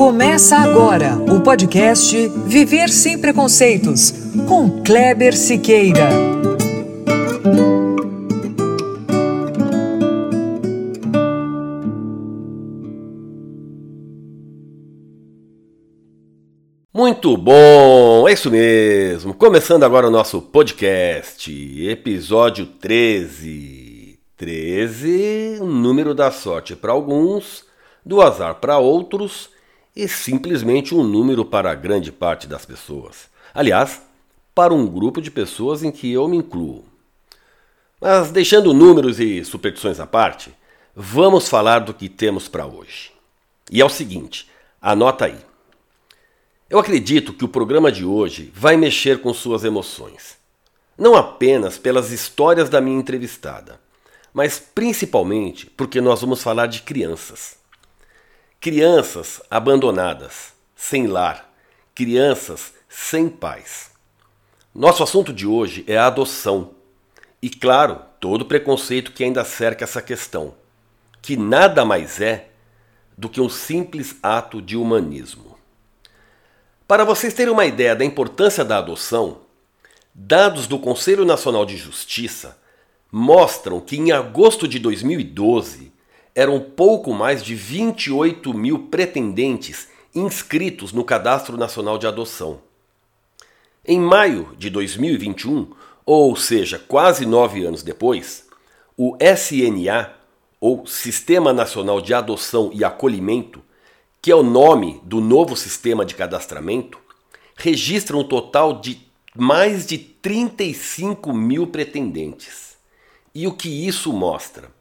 Começa agora o podcast Viver Sem Preconceitos, com Kleber Siqueira. Muito bom, é isso mesmo. Começando agora o nosso podcast, episódio 13. 13, número da sorte para alguns, do azar para outros e simplesmente um número para grande parte das pessoas. Aliás, para um grupo de pessoas em que eu me incluo. Mas deixando números e superstições à parte, vamos falar do que temos para hoje. E é o seguinte, anota aí. Eu acredito que o programa de hoje vai mexer com suas emoções. Não apenas pelas histórias da minha entrevistada, mas principalmente porque nós vamos falar de crianças. Crianças abandonadas, sem lar, crianças sem pais. Nosso assunto de hoje é a adoção. E, claro, todo preconceito que ainda cerca essa questão, que nada mais é do que um simples ato de humanismo. Para vocês terem uma ideia da importância da adoção, dados do Conselho Nacional de Justiça mostram que em agosto de 2012 eram pouco mais de 28 mil pretendentes inscritos no Cadastro Nacional de Adoção. Em maio de 2021, ou seja, quase nove anos depois, o SNA, ou Sistema Nacional de Adoção e Acolhimento, que é o nome do novo sistema de cadastramento, registra um total de mais de 35 mil pretendentes. E o que isso mostra?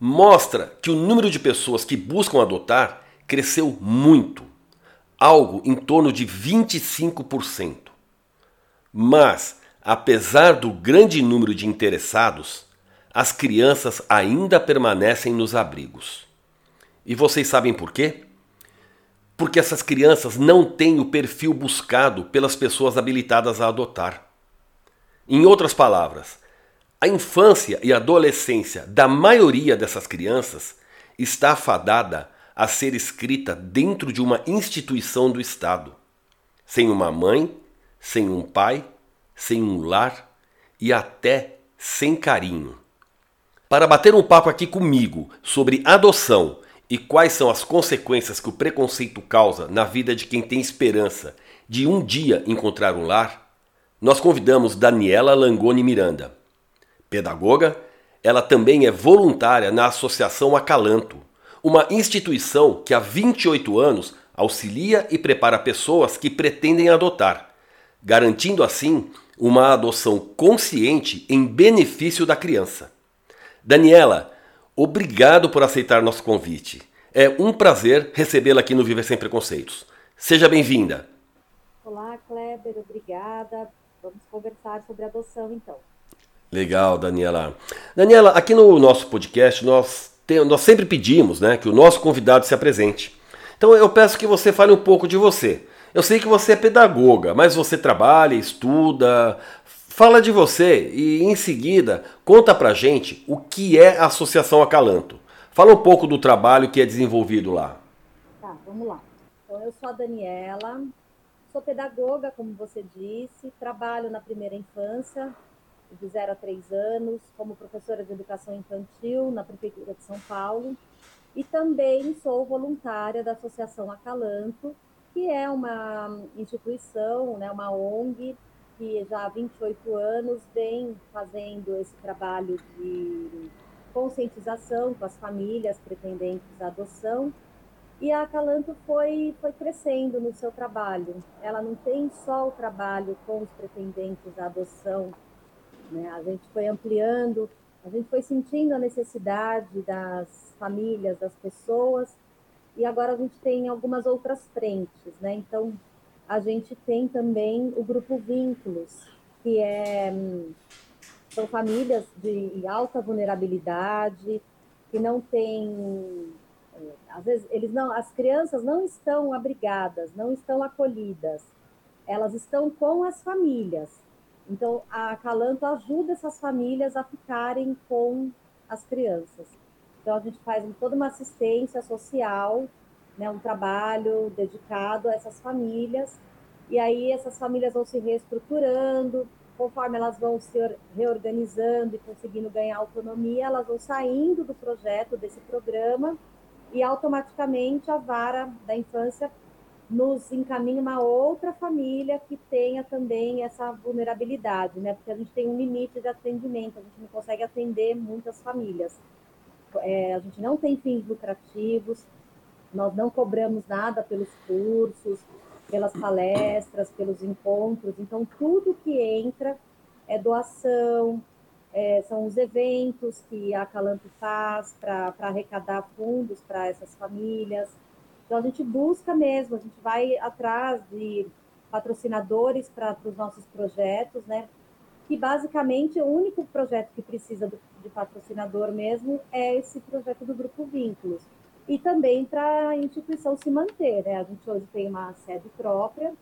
Mostra que o número de pessoas que buscam adotar cresceu muito, algo em torno de 25%. Mas, apesar do grande número de interessados, as crianças ainda permanecem nos abrigos. E vocês sabem por quê? Porque essas crianças não têm o perfil buscado pelas pessoas habilitadas a adotar. Em outras palavras, a infância e adolescência da maioria dessas crianças está afadada a ser escrita dentro de uma instituição do Estado, sem uma mãe, sem um pai, sem um lar e até sem carinho. Para bater um papo aqui comigo sobre adoção e quais são as consequências que o preconceito causa na vida de quem tem esperança de um dia encontrar um lar, nós convidamos Daniela Langoni Miranda Pedagoga, ela também é voluntária na Associação Acalanto, uma instituição que há 28 anos auxilia e prepara pessoas que pretendem adotar, garantindo assim uma adoção consciente em benefício da criança. Daniela, obrigado por aceitar nosso convite. É um prazer recebê-la aqui no Viver Sem Preconceitos. Seja bem-vinda. Olá, Kleber, obrigada. Vamos conversar sobre adoção então. Legal, Daniela. Daniela, aqui no nosso podcast nós, tem, nós sempre pedimos né, que o nosso convidado se apresente. Então eu peço que você fale um pouco de você. Eu sei que você é pedagoga, mas você trabalha, estuda. Fala de você e em seguida conta pra gente o que é a Associação Acalanto. Fala um pouco do trabalho que é desenvolvido lá. Tá, vamos lá. Então eu sou a Daniela, sou pedagoga, como você disse, trabalho na primeira infância, de 0 a 3 anos, como professora de educação infantil na Prefeitura de São Paulo, e também sou voluntária da Associação Acalanto, que é uma instituição, né, uma ONG, que já há 28 anos vem fazendo esse trabalho de conscientização com as famílias pretendentes à adoção. E a Acalanto foi, foi crescendo no seu trabalho. Ela não tem só o trabalho com os pretendentes à adoção né? A gente foi ampliando, a gente foi sentindo a necessidade das famílias, das pessoas, e agora a gente tem algumas outras frentes. Né? Então, a gente tem também o grupo Vínculos, que é, são famílias de alta vulnerabilidade, que não têm é, às vezes eles não, as crianças não estão abrigadas, não estão acolhidas, elas estão com as famílias, então, a Calanto ajuda essas famílias a ficarem com as crianças. Então, a gente faz toda uma assistência social né, um trabalho dedicado a essas famílias. E aí essas famílias vão se reestruturando, conforme elas vão se reorganizando e conseguindo ganhar autonomia, elas vão saindo do projeto, desse programa, e automaticamente a vara da infância nos encaminha uma outra família que tenha também essa vulnerabilidade, né? Porque a gente tem um limite de atendimento, a gente não consegue atender muitas famílias. É, a gente não tem fins lucrativos, nós não cobramos nada pelos cursos, pelas palestras, pelos encontros. Então, tudo que entra é doação, é, são os eventos que a Calanto faz para arrecadar fundos para essas famílias. Então, a gente busca mesmo, a gente vai atrás de patrocinadores para os nossos projetos, né? Que basicamente o único projeto que precisa de patrocinador mesmo é esse projeto do Grupo Vínculos e também para a instituição se manter. Né? A gente hoje tem uma sede própria,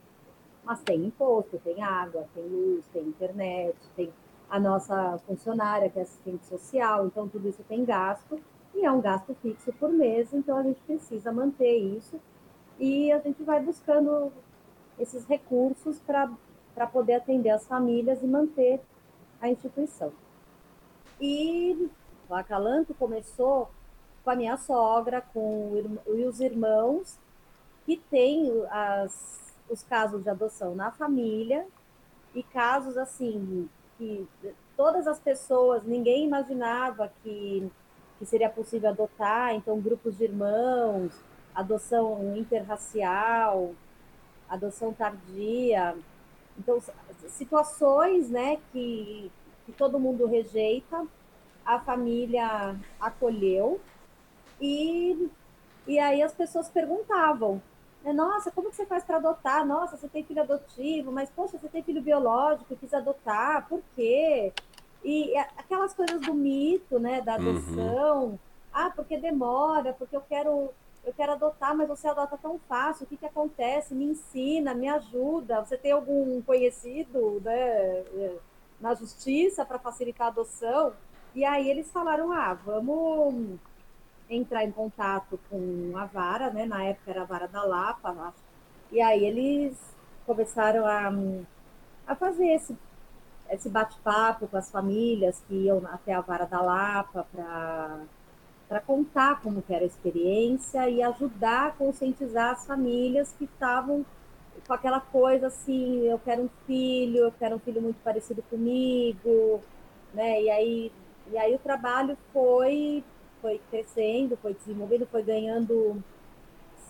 mas tem imposto, tem água, tem luz, tem internet, tem a nossa funcionária, que é assistente social, então tudo isso tem gasto, e é um gasto fixo por mês, então a gente precisa manter isso, e a gente vai buscando esses recursos para poder atender as famílias e manter a instituição. E o Acalanto começou com a minha sogra, com os irmãos, que têm as, os casos de adoção na família, e casos assim, que todas as pessoas, ninguém imaginava que, que seria possível adotar, então grupos de irmãos, adoção interracial, adoção tardia, então situações né, que, que todo mundo rejeita, a família acolheu, e, e aí as pessoas perguntavam, né, nossa, como que você faz para adotar? Nossa, você tem filho adotivo, mas poxa, você tem filho biológico, quis adotar, por quê? E aquelas coisas do mito, né, da uhum. adoção. Uhum. Ah, porque demora, porque eu quero eu quero adotar, mas você adota tão fácil, o que, que acontece? Me ensina, me ajuda. Você tem algum conhecido né, na justiça para facilitar a adoção? E aí eles falaram, ah, vamos entrar em contato com a vara, né? Na época era a vara da Lapa. E aí eles começaram a, a fazer esse, esse bate-papo com as famílias que iam até a vara da Lapa para contar como era a experiência e ajudar a conscientizar as famílias que estavam com aquela coisa assim, eu quero um filho, eu quero um filho muito parecido comigo, né? E aí, e aí o trabalho foi foi crescendo, foi desenvolvendo, foi ganhando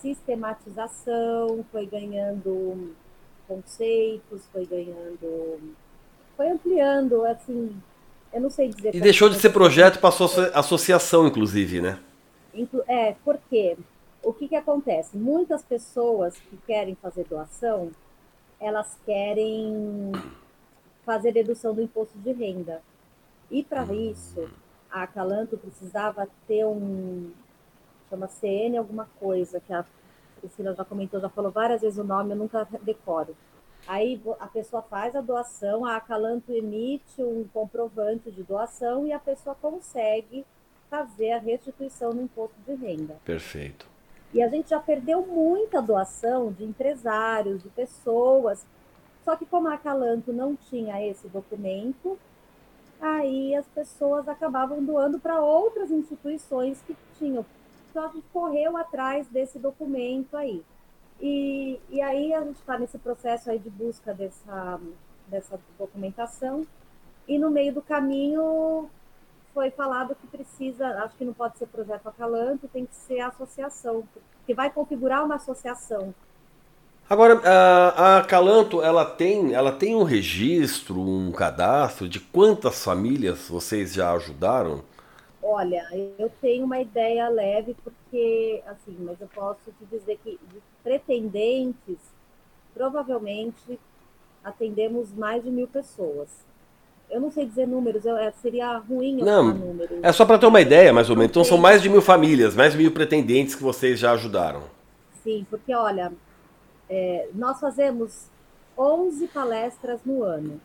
sistematização, foi ganhando conceitos, foi ganhando. Foi ampliando, assim, eu não sei dizer. E deixou de ser projeto, passou a ser associação, inclusive, né? É, porque o que, que acontece? Muitas pessoas que querem fazer doação, elas querem fazer dedução do imposto de renda. E para hum. isso, a Calanto precisava ter um chama CN alguma coisa que a Priscila já comentou, já falou várias vezes o nome, eu nunca decoro. Aí a pessoa faz a doação, a Acalanto emite um comprovante de doação e a pessoa consegue fazer a restituição no imposto de renda. Perfeito. E a gente já perdeu muita doação de empresários, de pessoas. Só que como a Acalanto não tinha esse documento, aí as pessoas acabavam doando para outras instituições que tinham. Então a gente correu atrás desse documento aí. E, e aí a gente está nesse processo aí de busca dessa, dessa documentação. E no meio do caminho foi falado que precisa, acho que não pode ser projeto acalanto, tem que ser associação, que vai configurar uma associação Agora, a, a Calanto, ela tem, ela tem um registro, um cadastro de quantas famílias vocês já ajudaram? Olha, eu tenho uma ideia leve, porque, assim, mas eu posso te dizer que de pretendentes, provavelmente atendemos mais de mil pessoas. Eu não sei dizer números, eu, é, seria ruim eu não, falar números. É só para ter uma ideia, mais ou menos. Então são mais de mil famílias, mais de mil pretendentes que vocês já ajudaram. Sim, porque olha, é, nós fazemos 11 palestras no ano.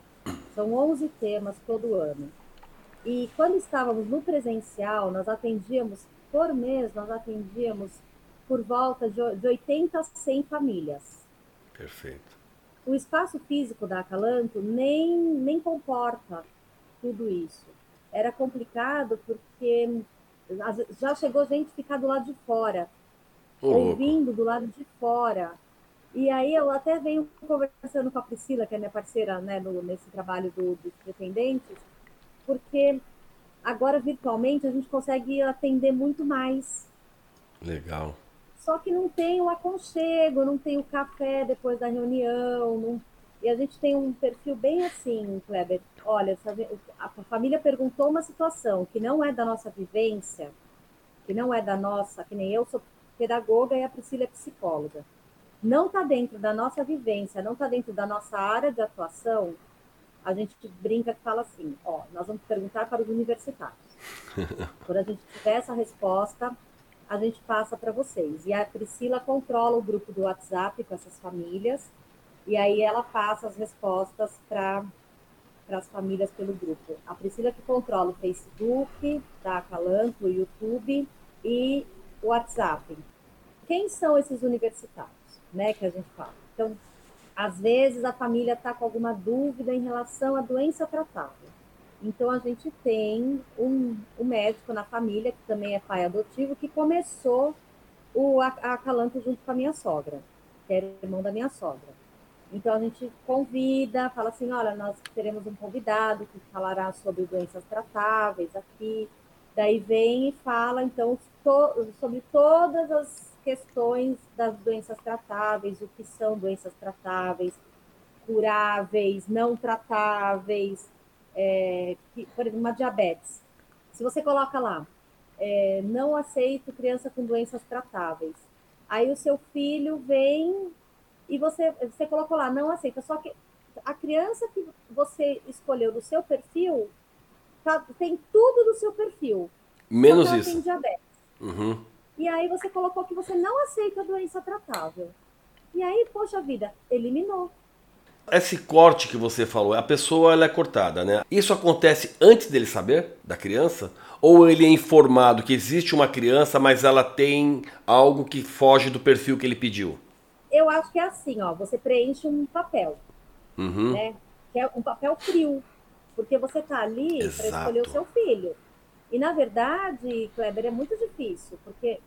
São 11 temas todo ano. E quando estávamos no presencial, nós atendíamos, por mês, nós atendíamos por volta de 80 a 100 famílias. Perfeito. O espaço físico da Acalanto nem, nem comporta tudo isso. Era complicado porque já chegou gente ficar do lado de fora, ouvindo do lado de fora. E aí eu até venho conversando com a Priscila, que é minha parceira né, no, nesse trabalho do, dos pretendentes, porque agora virtualmente a gente consegue atender muito mais. Legal. Só que não tem o aconchego, não tem o café depois da reunião. Não... E a gente tem um perfil bem assim, Kleber. Olha, a família perguntou uma situação que não é da nossa vivência, que não é da nossa, que nem eu sou pedagoga e a Priscila é psicóloga não está dentro da nossa vivência, não está dentro da nossa área de atuação, a gente brinca que fala assim, ó, nós vamos perguntar para os universitários. Quando a gente tiver essa resposta, a gente passa para vocês. E a Priscila controla o grupo do WhatsApp com essas famílias, e aí ela passa as respostas para as famílias pelo grupo. A Priscila que controla o Facebook, da Calanto, o YouTube e o WhatsApp. Quem são esses universitários? né, que a gente fala. Então, às vezes a família está com alguma dúvida em relação à doença tratável. Então, a gente tem um, um médico na família, que também é pai adotivo, que começou o acalanto junto com a minha sogra, que era irmão da minha sogra. Então, a gente convida, fala assim: olha, nós teremos um convidado que falará sobre doenças tratáveis aqui. Daí vem e fala, então, to sobre todas as questões das doenças tratáveis, o que são doenças tratáveis, curáveis, não tratáveis, é, por exemplo, uma diabetes. Se você coloca lá, é, não aceito criança com doenças tratáveis, aí o seu filho vem e você, você colocou lá, não aceita, só que a criança que você escolheu do seu perfil tá, tem tudo do seu perfil. Menos isso. Tem diabetes. Uhum. E aí você colocou que você não aceita a doença tratável. E aí, poxa vida, eliminou. Esse corte que você falou, a pessoa ela é cortada, né? Isso acontece antes dele saber da criança? Ou ele é informado que existe uma criança, mas ela tem algo que foge do perfil que ele pediu? Eu acho que é assim, ó. Você preenche um papel, uhum. né? Que é um papel frio, porque você tá ali para escolher o seu filho. E, na verdade, Kleber, é muito difícil, porque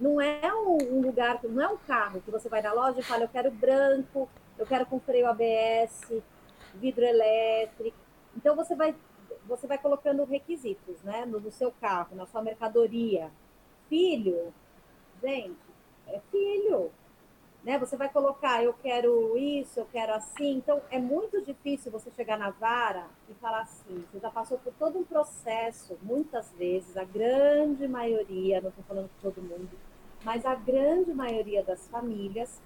não é um, lugar, não é um carro que você vai na loja e fala, eu quero branco, eu quero com freio ABS, vidro elétrico. Então, você vai, você vai colocando requisitos, né, no, no seu carro, na sua mercadoria. Filho, gente, é filho né? Você vai colocar, eu quero isso, eu quero assim. Então, é muito difícil você chegar na vara e falar assim. Você já passou por todo um processo, muitas vezes, a grande maioria, não estou falando de todo mundo, mas a grande maioria das famílias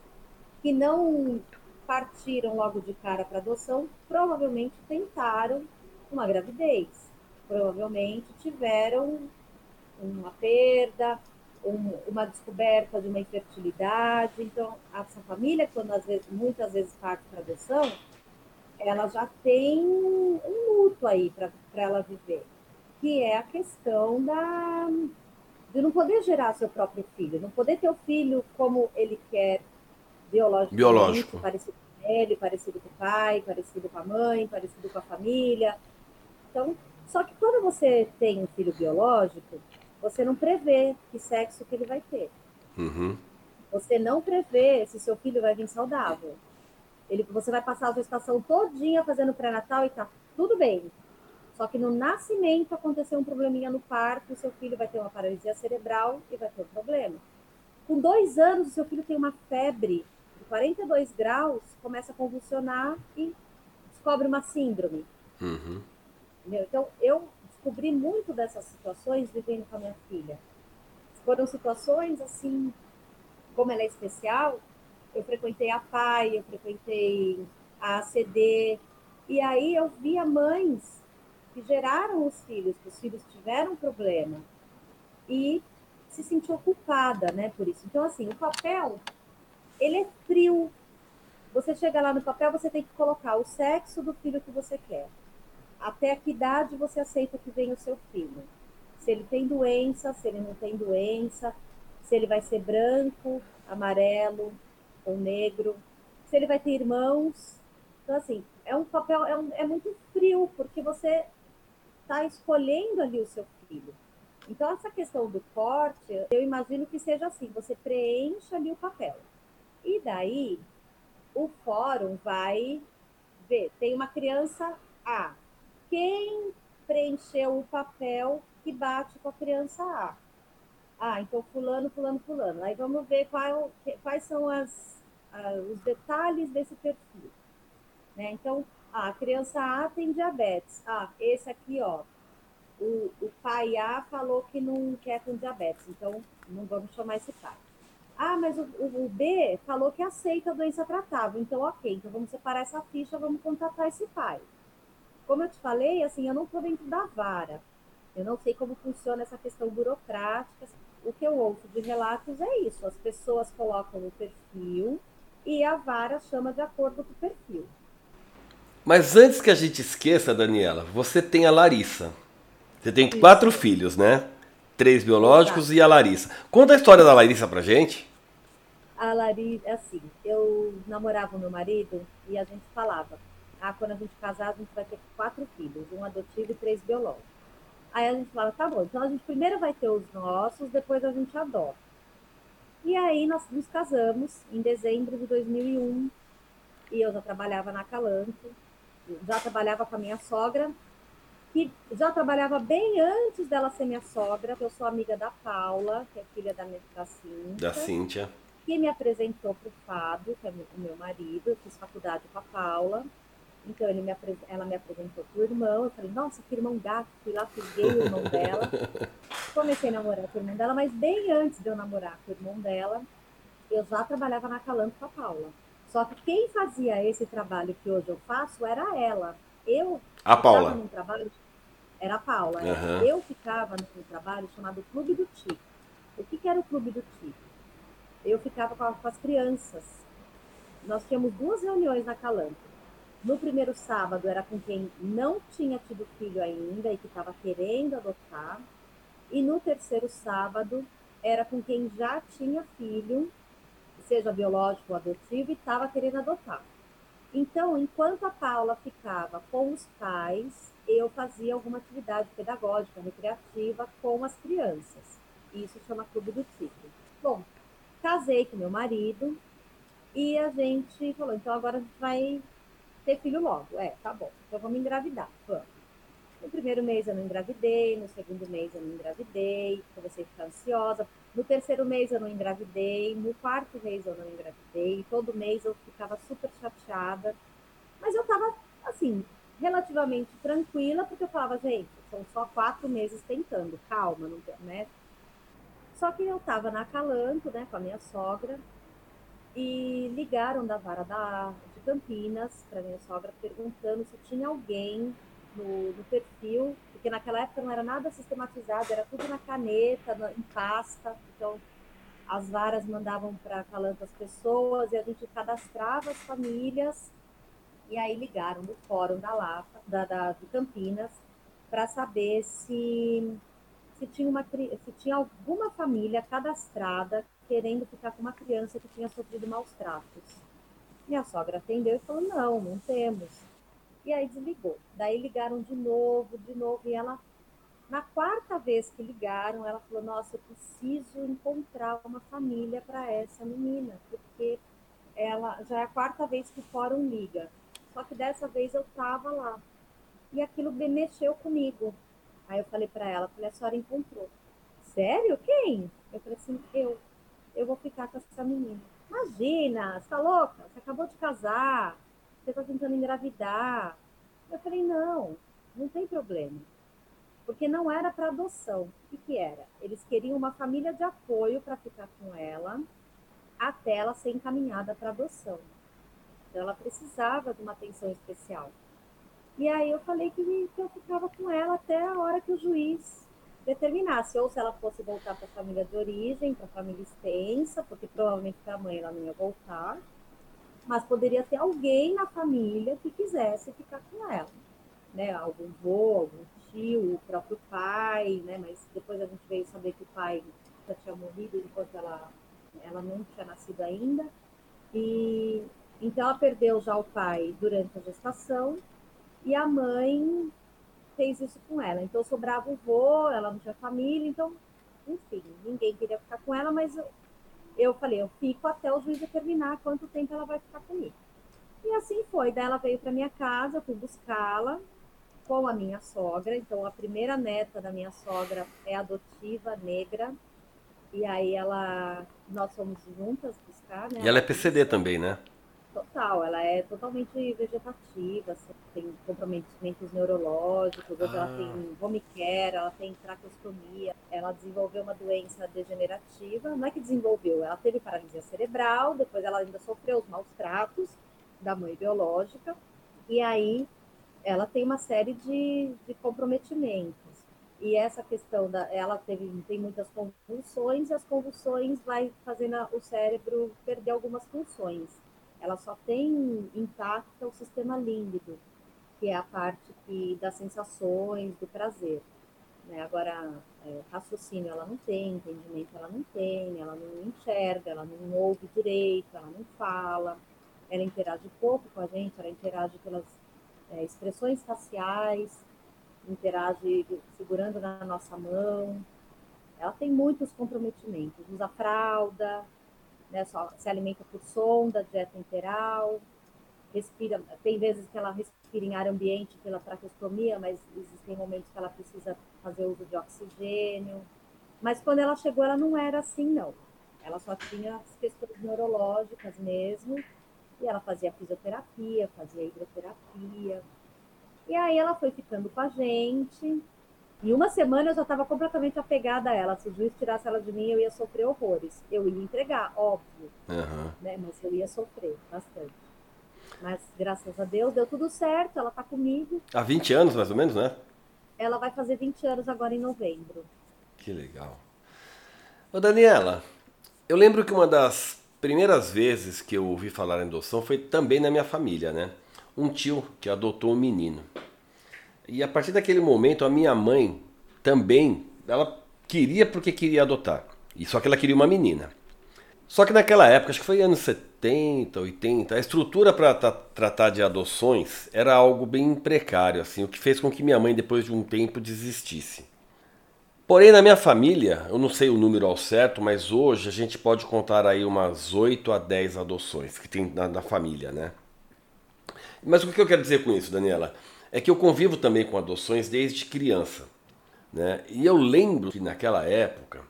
que não partiram logo de cara para adoção, provavelmente tentaram uma gravidez, provavelmente tiveram uma perda, um, uma descoberta de uma infertilidade. Então, essa família, quando às vezes, muitas vezes parte para adoção, ela já tem um luto aí para ela viver, que é a questão da de não poder gerar seu próprio filho, não poder ter o filho como ele quer, biologicamente, Biológico. parecido com ele, parecido com o pai, parecido com a mãe, parecido com a família. Então, só que quando você tem um filho biológico, você não prevê que sexo que ele vai ter. Uhum. Você não prevê se seu filho vai vir saudável. Ele, você vai passar a gestação todinha fazendo pré-natal e tá tudo bem. Só que no nascimento aconteceu um probleminha no parto, seu filho vai ter uma paralisia cerebral e vai ter um problema. Com dois anos, o seu filho tem uma febre 42 graus, começa a convulsionar e descobre uma síndrome. Uhum. Então, eu descobri muito dessas situações vivendo com a minha filha. Foram situações assim, como ela é especial, eu frequentei a PAI, eu frequentei a ACD, e aí eu via mães que geraram os filhos, que os filhos tiveram problema, e se sentiu culpada, né, por isso. Então, assim, o papel, ele é frio. Você chega lá no papel, você tem que colocar o sexo do filho que você quer até que idade você aceita que venha o seu filho. Se ele tem doença, se ele não tem doença, se ele vai ser branco, amarelo ou negro, se ele vai ter irmãos. Então, assim, é um papel, é, um, é muito frio, porque você está escolhendo ali o seu filho. Então, essa questão do corte, eu imagino que seja assim: você preenche ali o papel. E daí, o fórum vai ver. Tem uma criança A. Quem preencheu o papel que bate com a criança A? Ah, então fulano, fulano, fulano. Aí vamos ver qual, quais são as, os detalhes desse perfil. Né? Então, a criança A tem diabetes. Ah, esse aqui, ó, o, o pai A falou que não quer com diabetes, então não vamos chamar esse pai. Ah, mas o, o, B falou que aceita a doença tratável, então ok, então vamos separar essa ficha, vamos contatar esse pai. Como eu te falei, assim, eu não estou dentro da vara, eu não sei como funciona essa questão burocrática. O que eu ouço de relatos é isso: as pessoas colocam o perfil e a vara chama de acordo com o perfil. Mas antes que a gente esqueça, Daniela, você tem a Larissa. Você tem Isso. quatro filhos, né? Três biológicos Exato. e a Larissa. Conta a história da Larissa pra gente. A Larissa, assim, eu namorava o meu marido e a gente falava, ah, quando a gente casar, a gente vai ter quatro filhos, um adotivo e três biológicos. Aí a gente falava, tá bom, então a gente primeiro vai ter os nossos, depois a gente adota. E aí nós nos casamos em dezembro de 2001 e eu já trabalhava na Calanto, já trabalhava com a minha sogra que já trabalhava bem antes dela ser minha sogra, eu sou amiga da Paula, que é filha da, da Cíntia. Da Cíntia. Que me apresentou para o Fábio, que é o meu marido, eu fiz faculdade com a Paula. Então ele me, ela me apresentou para o irmão. Eu falei, nossa, que irmão gato. Fui lá, peguei o irmão dela. Comecei a namorar com o irmão dela, mas bem antes de eu namorar com o irmão dela, eu já trabalhava na Calanco com a Paula. Só que quem fazia esse trabalho que hoje eu faço era ela. Eu a Paula. Num trabalho, era a Paula. Uhum. Eu ficava num trabalho chamado Clube do Tico. O que, que era o Clube do Tico? Eu ficava com, com as crianças. Nós tínhamos duas reuniões na Calanco. No primeiro sábado era com quem não tinha tido filho ainda e que estava querendo adotar. E no terceiro sábado era com quem já tinha filho, seja biológico ou adotivo, e estava querendo adotar. Então, enquanto a Paula ficava com os pais, eu fazia alguma atividade pedagógica, recreativa com as crianças. Isso chama Clube do Tigre. Bom, casei com meu marido e a gente falou, então agora a gente vai ter filho logo. É, tá bom, então vamos engravidar. Vamos. No primeiro mês eu não engravidei, no segundo mês eu não engravidei, comecei a ficar ansiosa, no terceiro mês eu não engravidei, no quarto mês eu não engravidei, todo mês eu ficava super chateada. Mas eu estava, assim, relativamente tranquila, porque eu falava, gente, são só quatro meses tentando, calma, não, né? Só que eu estava na Calanto, né, com a minha sogra, e ligaram da vara da, de Campinas para minha sogra perguntando se tinha alguém no, no perfil porque naquela época não era nada sistematizado, era tudo na caneta, em pasta. Então, as varas mandavam para Calanco as pessoas e a gente cadastrava as famílias. E aí ligaram no fórum da Lapa, da, da de Campinas, para saber se, se, tinha uma, se tinha alguma família cadastrada querendo ficar com uma criança que tinha sofrido maus tratos. Minha sogra atendeu e falou: não, não temos. E aí desligou. Daí ligaram de novo, de novo, e ela, na quarta vez que ligaram, ela falou: Nossa, eu preciso encontrar uma família para essa menina, porque ela já é a quarta vez que o fórum liga. Só que dessa vez eu estava lá. E aquilo mexeu comigo. Aí eu falei para ela, falei, a senhora encontrou. Sério? Quem? Eu falei assim, eu. Eu vou ficar com essa menina. Imagina, você tá louca? Você acabou de casar você está tentando engravidar. Eu falei, não, não tem problema. Porque não era para adoção. O que, que era? Eles queriam uma família de apoio para ficar com ela até ela ser encaminhada para adoção. Então ela precisava de uma atenção especial. E aí eu falei que, que eu ficava com ela até a hora que o juiz determinasse, ou se ela fosse voltar para a família de origem, para a família extensa, porque provavelmente para a mãe ela não ia voltar, mas poderia ter alguém na família que quisesse ficar com ela, né? Algum avô, algum tio, o próprio pai, né? Mas depois a gente veio saber que o pai já tinha morrido enquanto ela, ela não tinha nascido ainda. E então ela perdeu já o pai durante a gestação e a mãe fez isso com ela. Então sobrava o vô, ela não tinha família, então, enfim, ninguém queria ficar com ela, mas eu, eu falei, eu fico até o juiz determinar quanto tempo ela vai ficar comigo. E assim foi. Daí ela veio para minha casa, eu fui buscá-la com a minha sogra. Então a primeira neta da minha sogra é adotiva, negra. E aí ela, nós fomos juntas buscar, né? E ela é PCD também, né? Total, ela é totalmente vegetativa, assim, tem comprometimentos neurológicos, hoje ah. ela tem home care, ela tem traqueostomia, ela desenvolveu uma doença degenerativa, não é que desenvolveu, ela teve paralisia cerebral, depois ela ainda sofreu os maus tratos da mãe biológica, e aí ela tem uma série de, de comprometimentos. E essa questão da ela teve tem muitas convulsões e as convulsões vai fazendo o cérebro perder algumas funções. Ela só tem intacta o sistema límbido, que é a parte que das sensações, do prazer. Né? Agora, é, raciocínio ela não tem, entendimento ela não tem, ela não enxerga, ela não ouve direito, ela não fala, ela interage pouco com a gente, ela interage pelas é, expressões faciais, interage segurando na nossa mão. Ela tem muitos comprometimentos, usa fralda, né, só, se alimenta por sonda, dieta interal, respira, tem vezes que ela respira em ar ambiente pela traqueostomia, mas existem momentos que ela precisa fazer uso de oxigênio. Mas quando ela chegou, ela não era assim, não. Ela só tinha as questões neurológicas mesmo, e ela fazia fisioterapia, fazia hidroterapia. E aí ela foi ficando com a gente. Em uma semana eu já estava completamente apegada a ela. Se o juiz tirasse ela de mim, eu ia sofrer horrores. Eu ia entregar, óbvio. Uhum. Né? Mas eu ia sofrer bastante. Mas graças a Deus deu tudo certo, ela está comigo. Há 20 anos, mais ou menos, né? Ela vai fazer 20 anos agora em novembro. Que legal. Ô Daniela, eu lembro que uma das primeiras vezes que eu ouvi falar em adoção foi também na minha família, né? Um tio que adotou um menino. E a partir daquele momento a minha mãe também, ela queria porque queria adotar. E só que ela queria uma menina. Só que naquela época, acho que foi anos 70, 80, a estrutura para tratar de adoções era algo bem precário, assim, o que fez com que minha mãe depois de um tempo desistisse. Porém, na minha família, eu não sei o número ao certo, mas hoje a gente pode contar aí umas 8 a 10 adoções que tem na, na família, né? Mas o que eu quero dizer com isso, Daniela? É que eu convivo também com adoções desde criança. Né? E eu lembro que naquela época,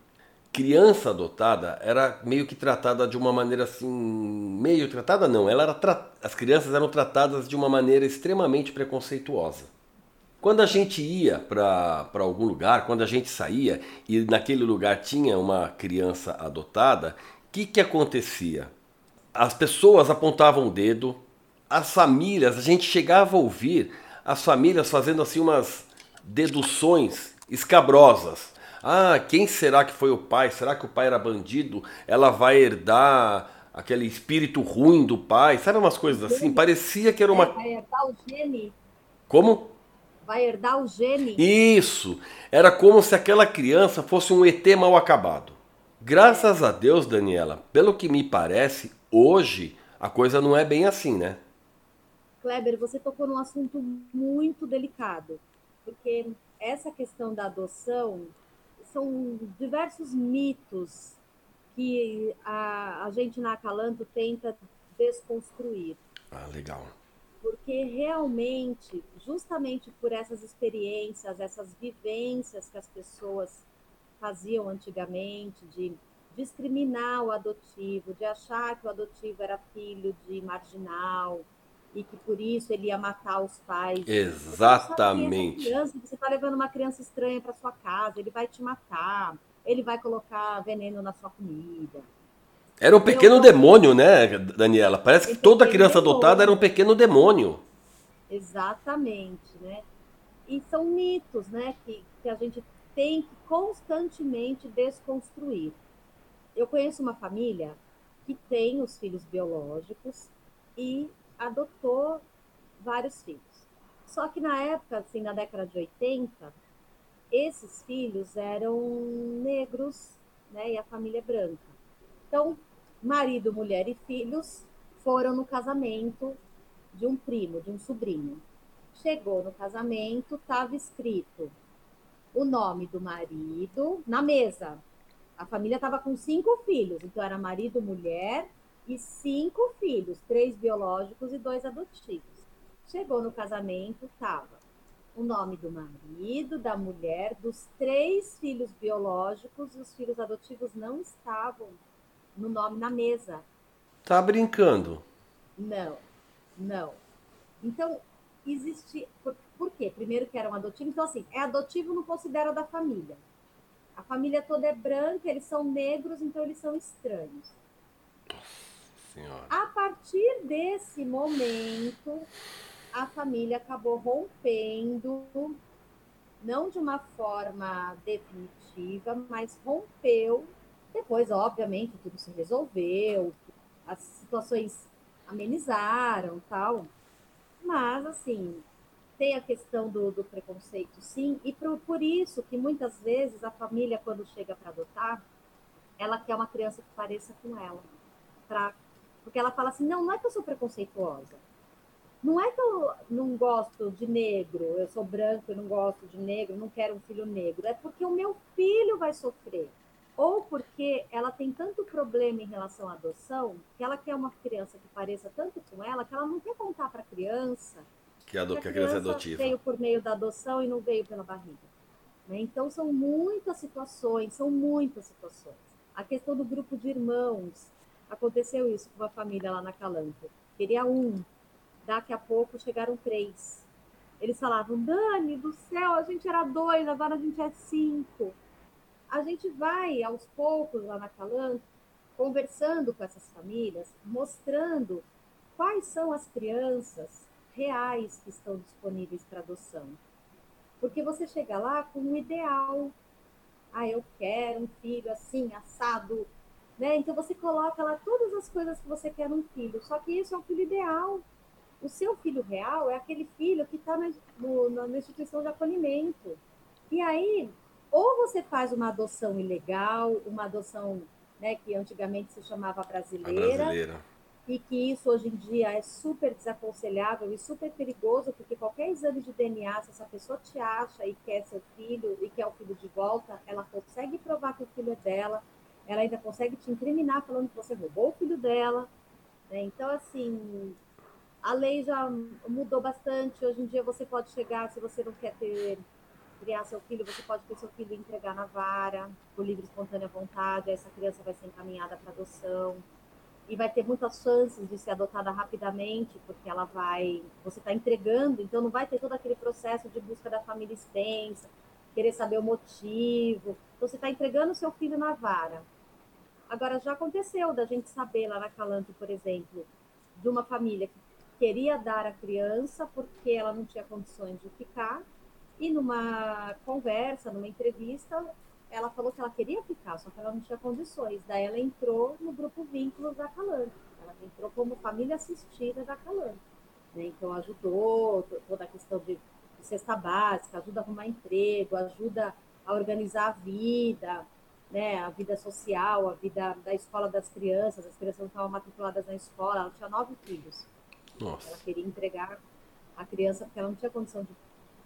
criança adotada era meio que tratada de uma maneira assim. Meio tratada não, ela era tra... as crianças eram tratadas de uma maneira extremamente preconceituosa. Quando a gente ia para algum lugar, quando a gente saía e naquele lugar tinha uma criança adotada, o que, que acontecia? As pessoas apontavam o dedo, as famílias, a gente chegava a ouvir as famílias fazendo assim umas deduções escabrosas. Ah, quem será que foi o pai? Será que o pai era bandido? Ela vai herdar aquele espírito ruim do pai? Sabe umas coisas assim? Parecia que era uma. Vai herdar o gene. Como? vai herdar o gene. Isso! Era como se aquela criança fosse um ET mal acabado. Graças a Deus, Daniela, pelo que me parece, hoje a coisa não é bem assim, né? Kleber, você tocou num assunto muito delicado, porque essa questão da adoção são diversos mitos que a, a gente na Acalanto tenta desconstruir. Ah, legal porque realmente, justamente por essas experiências, essas vivências que as pessoas faziam antigamente, de discriminar o adotivo, de achar que o adotivo era filho de marginal e que por isso ele ia matar os pais. Exatamente. Criança, você está levando uma criança estranha para sua casa, ele vai te matar, ele vai colocar veneno na sua comida. Era um pequeno demônio, né, Daniela? Parece que toda criança adotada era um pequeno demônio. Exatamente, né? E são mitos, né, que, que a gente tem que constantemente desconstruir. Eu conheço uma família que tem os filhos biológicos e adotou vários filhos. Só que na época, assim, na década de 80, esses filhos eram negros né? E a família é branca. Então, marido, mulher e filhos foram no casamento de um primo, de um sobrinho. Chegou no casamento, estava escrito o nome do marido na mesa. A família estava com cinco filhos, então era marido, mulher e cinco filhos, três biológicos e dois adotivos. Chegou no casamento, estava o nome do marido, da mulher, dos três filhos biológicos e os filhos adotivos não estavam no nome na mesa. Tá brincando? Não, não. Então, existe. Por, por quê? Primeiro que eram adotivos. Então, assim, é adotivo não considera da família. A família toda é branca, eles são negros, então eles são estranhos. Senhora. A partir desse momento, a família acabou rompendo, não de uma forma definitiva, mas rompeu. Depois, obviamente, tudo se resolveu, as situações amenizaram, tal. Mas, assim, tem a questão do, do preconceito, sim, e por, por isso que muitas vezes a família, quando chega para adotar, ela quer uma criança que pareça com ela. Pra, porque ela fala assim: não, não é que eu sou preconceituosa. Não é que eu não gosto de negro, eu sou branco e não gosto de negro, não quero um filho negro. É porque o meu filho vai sofrer. Ou porque ela tem tanto problema em relação à adoção que ela quer uma criança que pareça tanto com ela que ela não quer contar para a criança que que a criança é adotiva. veio por meio da adoção e não veio pela barriga. Né? Então, são muitas situações, são muitas situações. A questão do grupo de irmãos, aconteceu isso com uma família lá na Calanco. Queria um, daqui a pouco chegaram três. Eles falavam, Dani, do céu, a gente era dois, agora a gente é cinco. A gente vai, aos poucos, lá na Calanco, conversando com essas famílias, mostrando quais são as crianças reais que estão disponíveis para adoção. Porque você chega lá com um ideal. Ah, eu quero um filho assim, assado. Né? Então você coloca lá todas as coisas que você quer num filho. Só que isso é um filho ideal. O seu filho real é aquele filho que está na, na instituição de acolhimento. E aí, ou você faz uma adoção ilegal, uma adoção né, que antigamente se chamava brasileira, brasileira, e que isso hoje em dia é super desaconselhável e super perigoso, porque qualquer exame de DNA, se essa pessoa te acha e quer seu filho e quer o filho de volta, ela consegue provar que o filho é dela, ela ainda consegue te incriminar falando que você roubou o filho dela. Né? Então, assim, a lei já mudou bastante. Hoje em dia você pode chegar, se você não quer ter criar seu filho, você pode ter seu filho entregar na vara, por livre e espontânea vontade, essa criança vai ser encaminhada para adoção e vai ter muitas chances de ser adotada rapidamente, porque ela vai, você está entregando, então não vai ter todo aquele processo de busca da família extensa, querer saber o motivo. Então, você está entregando seu filho na vara. Agora, já aconteceu da gente saber lá na Calanto, por exemplo, de uma família que queria dar a criança porque ela não tinha condições de ficar, e numa conversa, numa entrevista, ela falou que ela queria ficar, só que ela não tinha condições. Daí ela entrou no grupo Vínculos da Calanco. Ela entrou como família assistida da Calanco. Né? Então ajudou toda a questão de cesta básica, ajuda a arrumar emprego, ajuda a organizar a vida, né? a vida social, a vida da escola das crianças. As crianças não estavam matriculadas na escola, ela tinha nove filhos. Nossa. Ela queria entregar a criança porque ela não tinha condição de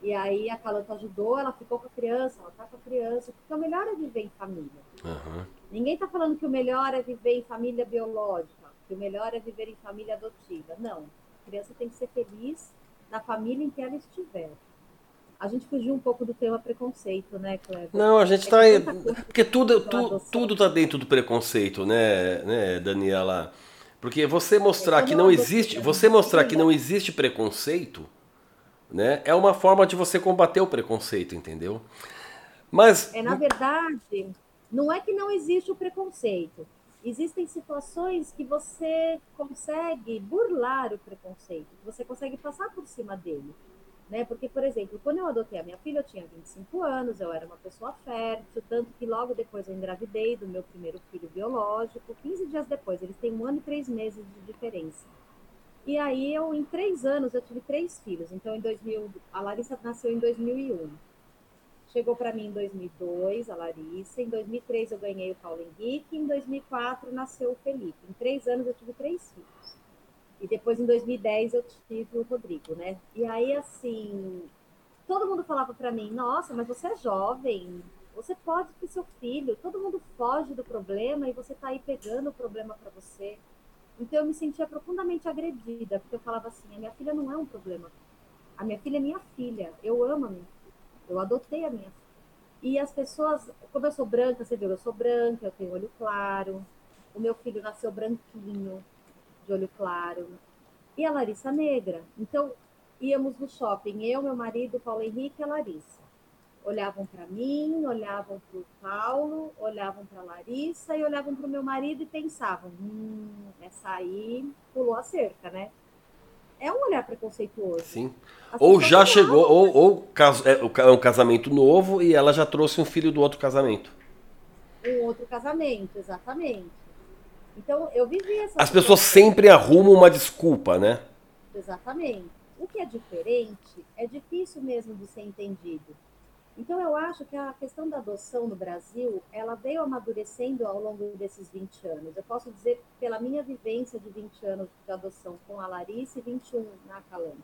e aí a Calanta ajudou, ela ficou com a criança, ela tá com a criança, porque o melhor é viver em família. Uhum. Ninguém está falando que o melhor é viver em família biológica, que o melhor é viver em família adotiva. Não. A criança tem que ser feliz na família em que ela estiver. A gente fugiu um pouco do tema preconceito, né, Cleber? Não, a gente está. É porque tudo, tu, tudo tá dentro do preconceito, né, né, Daniela? Porque você mostrar é, que não existe. Você mostrar que não existe preconceito né? É uma forma de você combater o preconceito, entendeu? Mas é na verdade, não é que não existe o preconceito. Existem situações que você consegue burlar o preconceito, que você consegue passar por cima dele. Né? Porque, por exemplo, quando eu adotei a minha filha, eu tinha 25 anos, eu era uma pessoa fértil, tanto que logo depois eu engravidei do meu primeiro filho biológico. 15 dias depois, eles têm um ano e três meses de diferença. E aí eu, em três anos, eu tive três filhos. Então, em 2000, a Larissa nasceu em 2001. chegou para mim em 2002, a Larissa. Em 2003 eu ganhei o Paulo Henrique. Em 2004 nasceu o Felipe. Em três anos eu tive três filhos. E depois em 2010 eu tive o Rodrigo, né? E aí assim, todo mundo falava para mim: "Nossa, mas você é jovem, você pode ter seu filho. Todo mundo foge do problema e você está aí pegando o problema para você." Então eu me sentia profundamente agredida, porque eu falava assim: "A minha filha não é um problema. A minha filha é minha filha. Eu amo a minha filha. Eu adotei a minha filha." E as pessoas, como eu sou branca, você viu, eu sou branca, eu tenho olho claro. O meu filho nasceu branquinho, de olho claro. E a Larissa negra. Então, íamos no shopping, eu, meu marido, Paulo Henrique e a Larissa. Olhavam para mim, olhavam para o Paulo, olhavam para a Larissa e olhavam para o meu marido e pensavam: hum, essa aí pulou a cerca, né? É um olhar preconceituoso. Sim. As ou já chegou, ou, ou é, é um casamento novo e ela já trouxe um filho do outro casamento. Um outro casamento, exatamente. Então eu vivi essa. As pessoas sempre arrumam uma desculpa, né? Exatamente. O que é diferente é difícil mesmo de ser entendido. Então eu acho que a questão da adoção no Brasil, ela veio amadurecendo ao longo desses 20 anos. Eu posso dizer pela minha vivência de 20 anos de adoção com a Larissa e 21 na Calanco.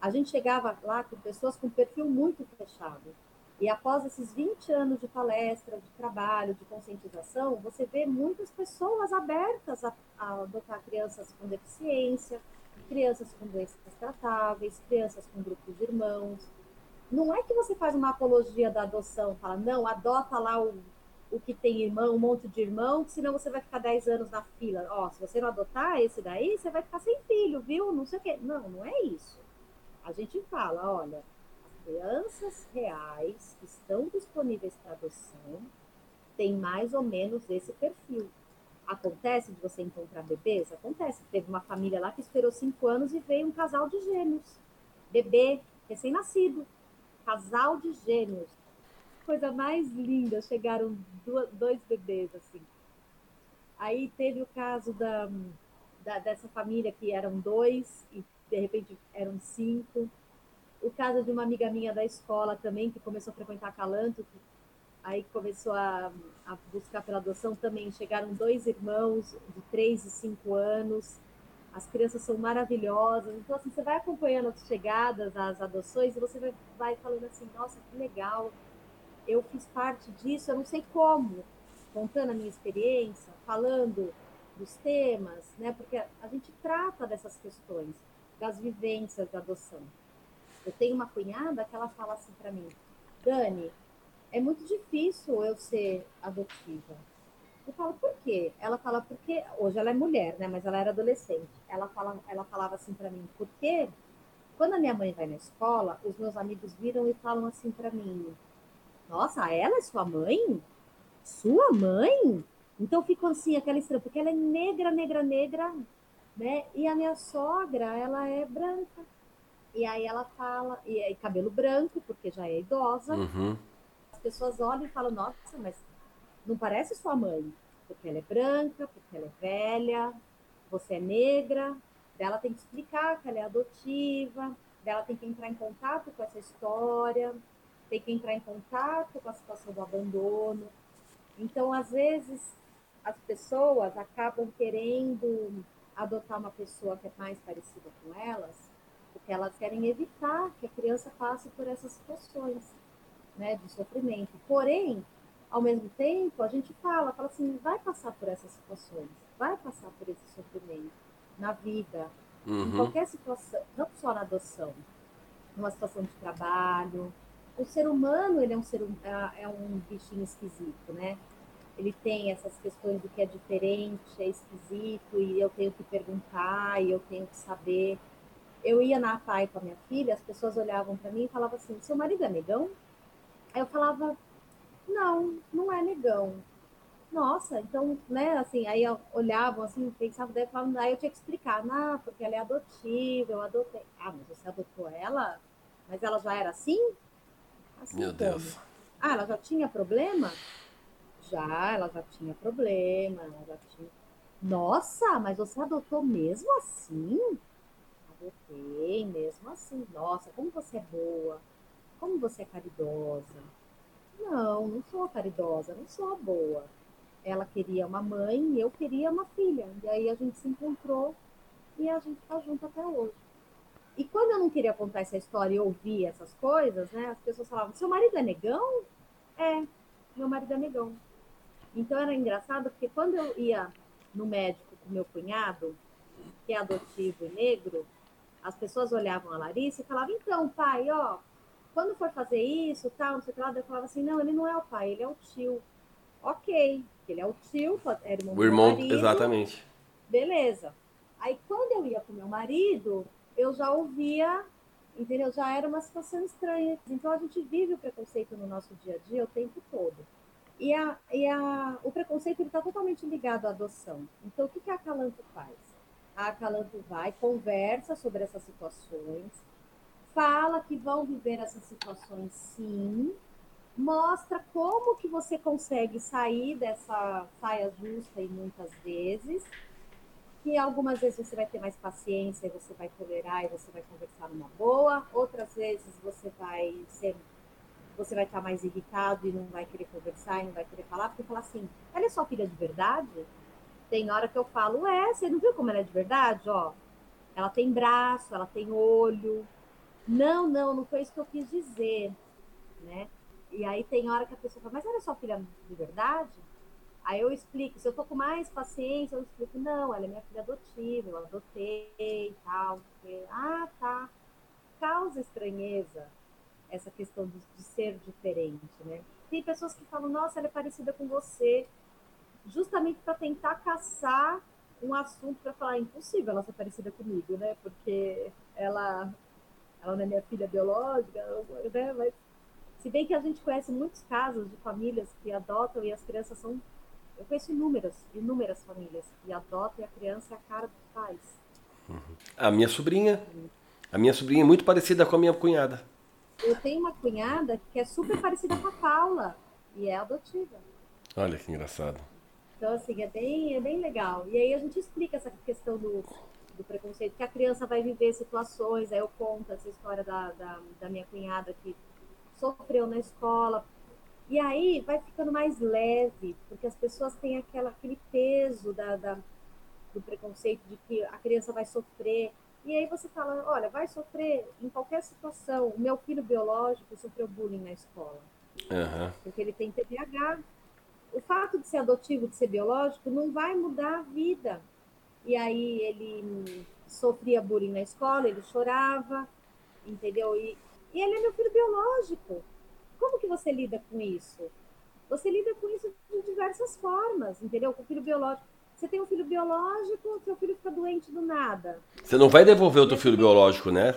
A gente chegava lá com pessoas com perfil muito fechado. E após esses 20 anos de palestra, de trabalho, de conscientização, você vê muitas pessoas abertas a, a adotar crianças com deficiência, crianças com doenças tratáveis, crianças com grupos de irmãos. Não é que você faz uma apologia da adoção, fala, não, adota lá o, o que tem irmão, um monte de irmão, senão você vai ficar 10 anos na fila. Ó, se você não adotar esse daí, você vai ficar sem filho, viu? Não sei o quê. Não, não é isso. A gente fala, olha, crianças reais que estão disponíveis para adoção têm mais ou menos esse perfil. Acontece de você encontrar bebês? Acontece. Teve uma família lá que esperou cinco anos e veio um casal de gêmeos. Bebê, recém-nascido. Casal de gêmeos. Coisa mais linda. Chegaram dois bebês, assim. Aí teve o caso da, da, dessa família que eram dois e de repente eram cinco. O caso de uma amiga minha da escola também, que começou a frequentar Calanto, que aí começou a, a, buscar pela adoção também. Chegaram dois irmãos de três e cinco anos. As crianças são maravilhosas. Então, assim, você vai acompanhando as chegadas, as adoções, e você vai, vai falando assim, nossa, que legal. Eu fiz parte disso, eu não sei como. Contando a minha experiência, falando dos temas, né? Porque a gente trata dessas questões, das vivências da adoção. Eu tenho uma cunhada que ela fala assim para mim, Dani, é muito difícil eu ser adotiva. Eu falo, por quê? Ela fala, porque. Hoje ela é mulher, né? Mas ela era adolescente. Ela, fala, ela falava assim para mim, porque quando a minha mãe vai na escola, os meus amigos viram e falam assim para mim: Nossa, ela é sua mãe? Sua mãe? Então ficou assim, aquela estranha, porque ela é negra, negra, negra, né? E a minha sogra, ela é branca. E aí ela fala, e aí cabelo branco, porque já é idosa. Uhum pessoas olham e falam, nossa, mas não parece sua mãe, porque ela é branca, porque ela é velha, você é negra, dela tem que explicar que ela é adotiva, dela tem que entrar em contato com essa história, tem que entrar em contato com a situação do abandono. Então, às vezes, as pessoas acabam querendo adotar uma pessoa que é mais parecida com elas, elas querem evitar que a criança passe por essas situações né, de sofrimento. Porém, ao mesmo tempo, a gente fala, fala assim, vai passar por essas situações, vai passar por esse sofrimento na vida, uhum. em qualquer situação, não só na adoção, numa situação de trabalho. O ser humano, ele é um ser é, é um bichinho esquisito, né? Ele tem essas questões do que é diferente, é esquisito, e eu tenho que perguntar, e eu tenho que saber. Eu ia na PAI com a minha filha, as pessoas olhavam para mim e falavam assim: seu marido é negão? Aí eu falava, não, não é negão. Nossa, então, né, assim, aí olhavam assim, pensavam, daí, falavam, aí eu tinha que explicar, não, porque ela é adotiva, eu adotei. Ah, mas você adotou ela? Mas ela já era assim? assim Meu como? Deus. Ah, ela já tinha problema? Já, ela já tinha problema, ela já tinha. Nossa, mas você adotou mesmo assim? Adotei mesmo assim. Nossa, como você é boa como você é caridosa, Não, não sou caridosa, não sou boa. Ela queria uma mãe e eu queria uma filha. E aí a gente se encontrou e a gente está junto até hoje. E quando eu não queria contar essa história e ouvir essas coisas, né, as pessoas falavam: seu marido é negão? É, meu marido é negão. Então era engraçado porque quando eu ia no médico com meu cunhado, que é adotivo e negro, as pessoas olhavam a Larissa e falavam: então, pai, ó, quando for fazer isso, tal, não sei o que lá, eu falava assim: não, ele não é o pai, ele é o tio. Ok, ele é o tio, é irmão o irmão, marido, exatamente. Beleza. Aí quando eu ia com meu marido, eu já ouvia, entendeu? Já era uma situação estranha. Então a gente vive o preconceito no nosso dia a dia o tempo todo. E, a, e a, o preconceito está totalmente ligado à adoção. Então o que, que a Acalanto faz? A Acalanto vai, conversa sobre essas situações, fala que vão viver essas situações sim, mostra como que você consegue sair dessa saia justa e muitas vezes, que algumas vezes você vai ter mais paciência, você vai tolerar e você vai conversar numa boa, outras vezes você vai ser você vai estar mais irritado e não vai querer conversar e não vai querer falar, porque fala assim, ela é sua filha de verdade? Tem hora que eu falo, é, você não viu como ela é de verdade? Ó, ela tem braço, ela tem olho. Não, não, não foi isso que eu quis dizer, né? E aí tem hora que a pessoa fala, mas ela é sua filha de verdade? Aí eu explico, se eu tô com mais paciência, eu explico, não, ela é minha filha adotiva, eu adotei e tal. Porque, ah, tá. Causa estranheza essa questão de, de, ser diferente, né? Tem pessoas que falam, nossa, ela é parecida com você, justamente para tentar caçar um assunto para falar, impossível ela ser parecida comigo, né? Porque ela, ela não é minha filha biológica, né? Mas, se bem que a gente conhece muitos casos de famílias que adotam e as crianças são eu conheço inúmeras, inúmeras famílias que adotam e a criança é a cara dos pais. Uhum. A minha sobrinha, a minha sobrinha é muito parecida com a minha cunhada. Eu tenho uma cunhada que é super parecida com a Paula e é adotiva. Olha que engraçado. Então, assim, é bem, é bem legal. E aí a gente explica essa questão do, do preconceito, que a criança vai viver situações, aí eu conto essa história da, da, da minha cunhada que sofreu na escola e aí vai ficando mais leve, porque as pessoas têm aquela, aquele peso da, da, do preconceito de que a criança vai sofrer. E aí você fala, olha, vai sofrer em qualquer situação. O meu filho biológico sofreu bullying na escola. Uhum. Porque ele tem TDAH. O fato de ser adotivo, de ser biológico, não vai mudar a vida. E aí ele sofria bullying na escola, ele chorava, entendeu? E, e ele é meu filho biológico. Como que você lida com isso? Você lida com isso de diversas formas, entendeu? Com o filho biológico. Você tem um filho biológico, seu filho fica doente do nada. Você não vai devolver o teu filho biológico, né?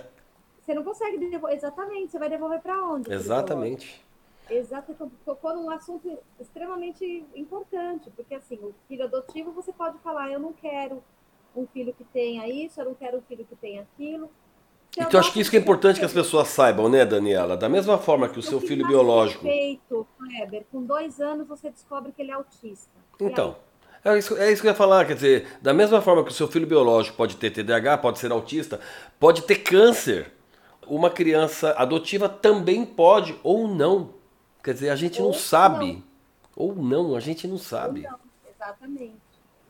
Você não consegue devolver. Exatamente. Você vai devolver para onde? Exatamente. Exato, tocou num assunto extremamente importante, porque assim, o filho adotivo você pode falar, eu não quero um filho que tenha isso, eu não quero um filho que tenha aquilo, então, eu acho que isso que é importante que as pessoas saibam, né, Daniela? Da mesma forma que o seu filho biológico. Perfeito, Kleber. Com dois anos você descobre que ele é autista. Então. É isso, é isso que eu ia falar, quer dizer, da mesma forma que o seu filho biológico pode ter TDAH, pode ser autista, pode ter câncer, uma criança adotiva também pode, ou não. Quer dizer, a gente ou não sabe. Não. Ou não, a gente não sabe. Não, exatamente.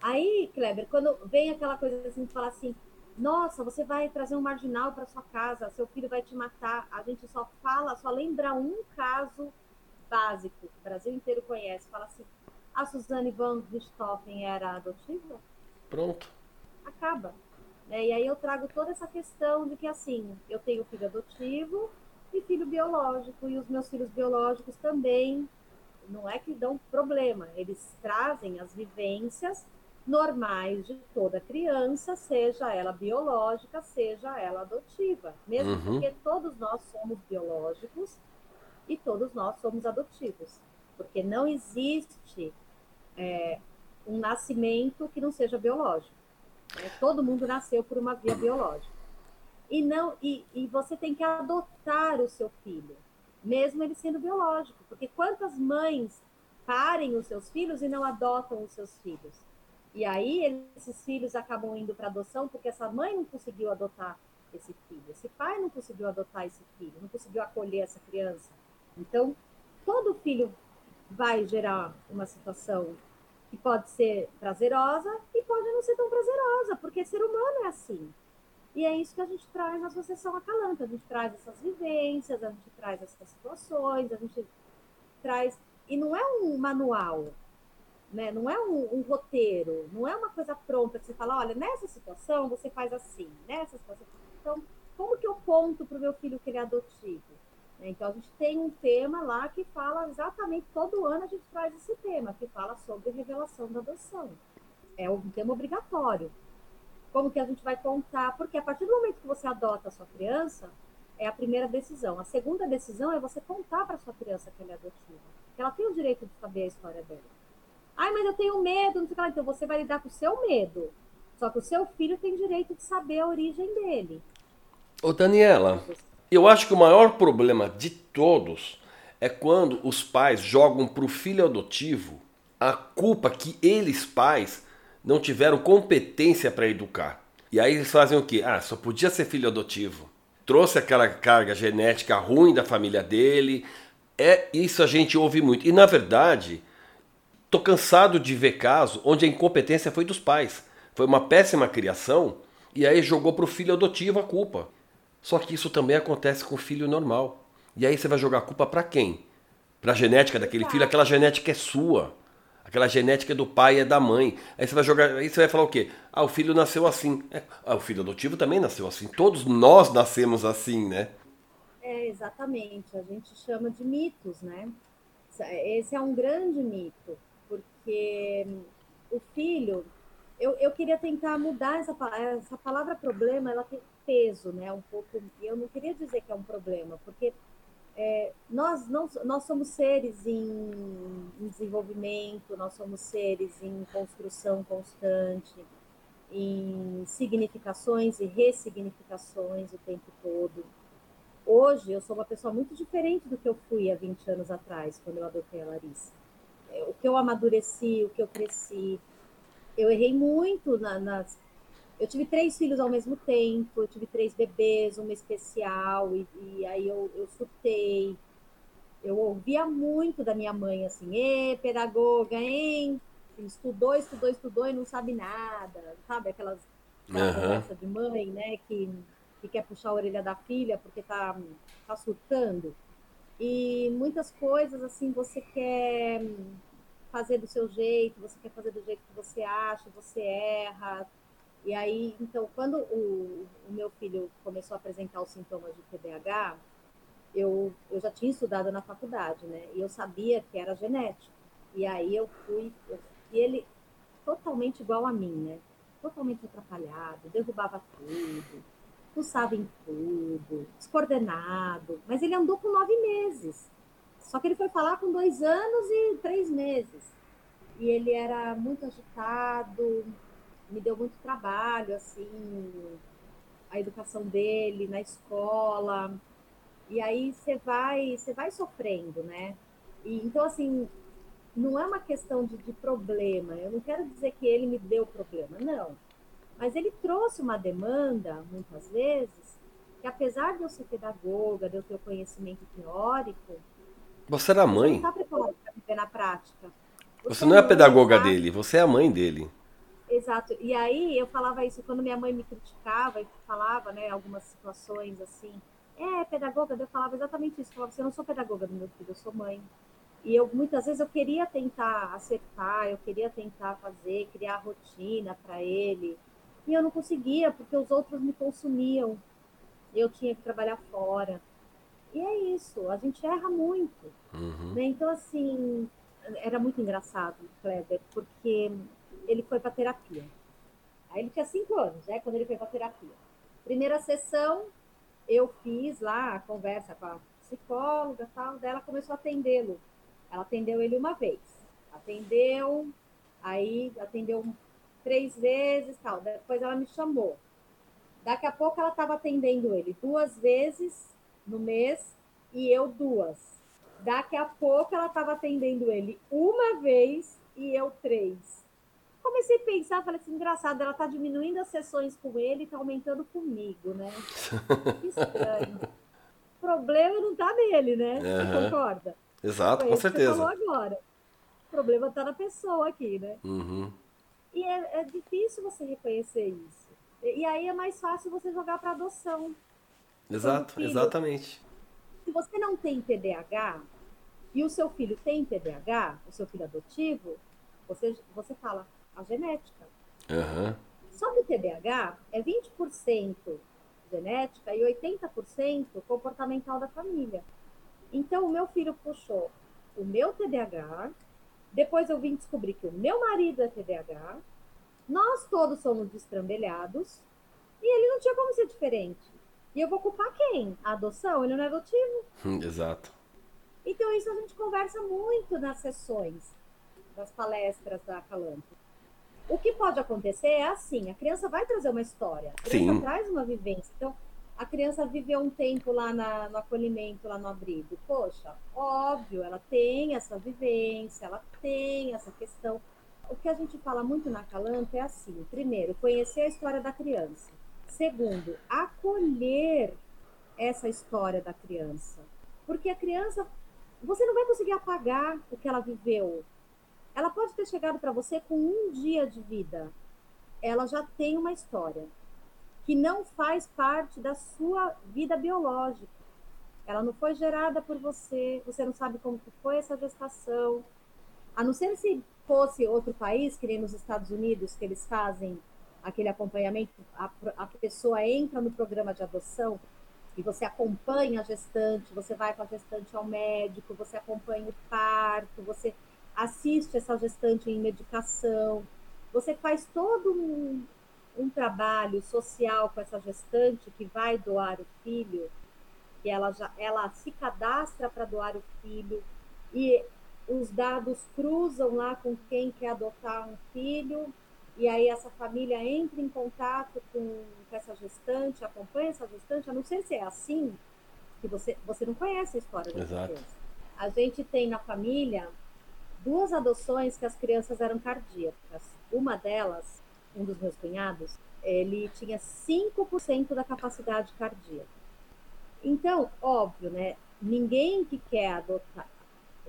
Aí, Kleber, quando vem aquela coisa assim, de falar assim, nossa, você vai trazer um marginal para sua casa, seu filho vai te matar. A gente só fala, só lembra um caso básico que o Brasil inteiro conhece. Fala assim: a Suzane van Richthofen era adotiva? Pronto. Acaba. É, e aí eu trago toda essa questão de que, assim, eu tenho filho adotivo e filho biológico, e os meus filhos biológicos também, não é que dão problema, eles trazem as vivências normais de toda criança, seja ela biológica, seja ela adotiva. Mesmo uhum. porque todos nós somos biológicos e todos nós somos adotivos. Porque não existe é, um nascimento que não seja biológico. Né? Todo mundo nasceu por uma via biológica. E, não, e, e você tem que adotar o seu filho, mesmo ele sendo biológico. Porque quantas mães parem os seus filhos e não adotam os seus filhos? E aí esses filhos acabam indo para adoção porque essa mãe não conseguiu adotar esse filho, esse pai não conseguiu adotar esse filho, não conseguiu acolher essa criança. Então, todo filho vai gerar uma situação que pode ser prazerosa e pode não ser tão prazerosa, porque ser humano é assim. E é isso que a gente traz na Associação Acalanta. A gente traz essas vivências, a gente traz essas situações, a gente traz. E não é um manual, né? não é um, um roteiro, não é uma coisa pronta que você fala: olha, nessa situação você faz assim, nessa situação. Então, como que eu conto para o meu filho que ele é adotivo? Né? Então, a gente tem um tema lá que fala exatamente, todo ano a gente traz esse tema, que fala sobre revelação da adoção. É um tema obrigatório. Como que a gente vai contar? Porque a partir do momento que você adota a sua criança, é a primeira decisão. A segunda decisão é você contar para sua criança que ela é adotiva. Que ela tem o direito de saber a história dela. Ai, mas eu tenho medo, não sei o que lá. Então você vai lidar com o seu medo. Só que o seu filho tem direito de saber a origem dele. Ô, Daniela, eu acho que o maior problema de todos é quando os pais jogam para o filho adotivo a culpa que eles, pais, não tiveram competência para educar. E aí eles fazem o quê? Ah, só podia ser filho adotivo. Trouxe aquela carga genética ruim da família dele. É isso a gente ouve muito. E na verdade, tô cansado de ver casos onde a incompetência foi dos pais. Foi uma péssima criação e aí jogou para o filho adotivo a culpa. Só que isso também acontece com o filho normal. E aí você vai jogar a culpa para quem? Para a genética daquele filho, aquela genética é sua. Aquela genética do pai é da mãe. Aí você vai jogar, aí você vai falar o quê? Ah, o filho nasceu assim. É, ah, o filho adotivo também nasceu assim. Todos nós nascemos assim, né? É, exatamente. A gente chama de mitos, né? Esse é um grande mito, porque o filho, eu, eu queria tentar mudar essa, essa palavra problema, ela tem peso, né? Um pouco. Eu não queria dizer que é um problema, porque nós não nós somos seres em, em, desenvolvimento, nós somos seres em construção constante, em significações e ressignificações o tempo todo. Hoje eu sou uma pessoa muito diferente do que eu fui há 20 anos atrás, quando eu adotei a Larissa. É, o que eu amadureci, o que eu cresci. Eu errei muito na, nas eu tive três filhos ao mesmo tempo, eu tive três bebês, uma especial, e, e aí eu, eu surtei. Eu ouvia muito da minha mãe, assim, ê, pedagoga, hein? Estudou, estudou, estudou e não sabe nada, sabe? Aquelas, aquela uhum. conversa de mãe, né, que, que quer puxar a orelha da filha porque tá, tá surtando. E muitas coisas, assim, você quer fazer do seu jeito, você quer fazer do jeito que você acha, você erra, e aí, então, quando o, o meu filho começou a apresentar os sintomas de TDAH, eu, eu já tinha estudado na faculdade, né? E eu sabia que era genético. E aí eu fui, eu, e ele totalmente igual a mim, né? Totalmente atrapalhado, derrubava tudo, pulsava em tudo, descoordenado. Mas ele andou com nove meses. Só que ele foi falar com dois anos e três meses. E ele era muito agitado, me deu muito trabalho, assim, a educação dele na escola. E aí você vai, você vai sofrendo, né? E, então, assim, não é uma questão de, de problema. Eu não quero dizer que ele me deu problema, não. Mas ele trouxe uma demanda, muitas vezes, que apesar de eu ser pedagoga, de eu ter o conhecimento teórico. Você era mãe. Você não está preparado para viver na prática. Você, você não é a pedagoga dele, você é a mãe dele. Exato. E aí eu falava isso quando minha mãe me criticava e falava, né, algumas situações assim. É, pedagoga, eu falava exatamente isso. Eu falava, você não sou pedagoga do meu filho, eu sou mãe. E eu muitas vezes eu queria tentar acertar, eu queria tentar fazer, criar rotina para ele. E eu não conseguia, porque os outros me consumiam. Eu tinha que trabalhar fora. E é isso, a gente erra muito. Uhum. Né? Então, assim, era muito engraçado, Kleber, porque ele foi para terapia. Aí ele tinha cinco anos, né? Quando ele foi para terapia. Primeira sessão, eu fiz lá a conversa com a psicóloga tal, dela começou a atendê-lo. Ela atendeu ele uma vez. Atendeu, aí atendeu três vezes tal. Depois ela me chamou. Daqui a pouco ela estava atendendo ele duas vezes no mês e eu duas. Daqui a pouco ela estava atendendo ele uma vez e eu três comecei a pensar, falei assim, engraçado, ela tá diminuindo as sessões com ele e tá aumentando comigo, né? Que estranho. o problema não tá nele, né? Você concorda? Exato, com certeza. Você falou agora. O problema está na pessoa aqui, né? Uhum. E é, é, difícil você reconhecer isso. E, e aí é mais fácil você jogar para adoção. Exato, filho, exatamente. Se você não tem TDAH e o seu filho tem TDAH, o seu filho adotivo, você, você fala a genética. Uhum. Só que o TDAH é 20% genética e 80% comportamental da família. Então, o meu filho puxou o meu TDAH, depois eu vim descobrir que o meu marido é TDAH, nós todos somos destrambelhados, e ele não tinha como ser diferente. E eu vou culpar quem? A adoção? Ele não é adotivo? Exato. Então, isso a gente conversa muito nas sessões das palestras da Calanto. O que pode acontecer é assim: a criança vai trazer uma história, a criança Sim. traz uma vivência. Então, a criança viveu um tempo lá na, no acolhimento, lá no abrigo. Poxa, óbvio, ela tem essa vivência, ela tem essa questão. O que a gente fala muito na Calanto é assim: primeiro, conhecer a história da criança. Segundo, acolher essa história da criança. Porque a criança, você não vai conseguir apagar o que ela viveu. Ela pode ter chegado para você com um dia de vida. Ela já tem uma história que não faz parte da sua vida biológica. Ela não foi gerada por você, você não sabe como foi essa gestação. A não ser se fosse outro país, que nem nos Estados Unidos, que eles fazem aquele acompanhamento, a, a pessoa entra no programa de adoção e você acompanha a gestante, você vai com a gestante ao médico, você acompanha o parto, você assiste essa gestante em medicação, você faz todo um, um trabalho social com essa gestante que vai doar o filho, que ela já ela se cadastra para doar o filho e os dados cruzam lá com quem quer adotar um filho. E aí essa família entra em contato com, com essa gestante, acompanha essa gestante, a não sei se é assim, que você, você não conhece a história da criança. A gente tem na família duas adoções que as crianças eram cardíacas. Uma delas, um dos meus cunhados, ele tinha 5% da capacidade cardíaca. Então, óbvio, né? Ninguém que quer adotar.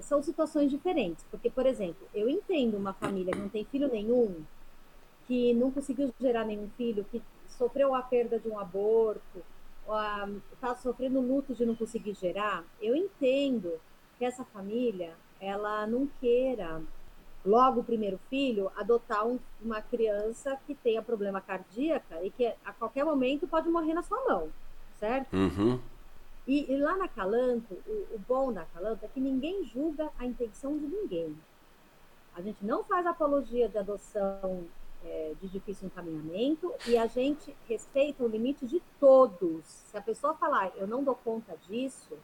São situações diferentes. Porque, por exemplo, eu entendo uma família que não tem filho nenhum, que não conseguiu gerar nenhum filho, que sofreu a perda de um aborto, está sofrendo luto de não conseguir gerar. Eu entendo que essa família ela não queira, logo o primeiro filho, adotar um, uma criança que tenha problema cardíaco e que a qualquer momento pode morrer na sua mão, certo? Uhum. E, e, lá na Calanto, o, o bom da Calanto é que ninguém julga a intenção de ninguém. A gente não faz apologia de adoção é, de difícil encaminhamento e a gente respeita o limite de todos. Se a pessoa falar, eu não dou conta disso,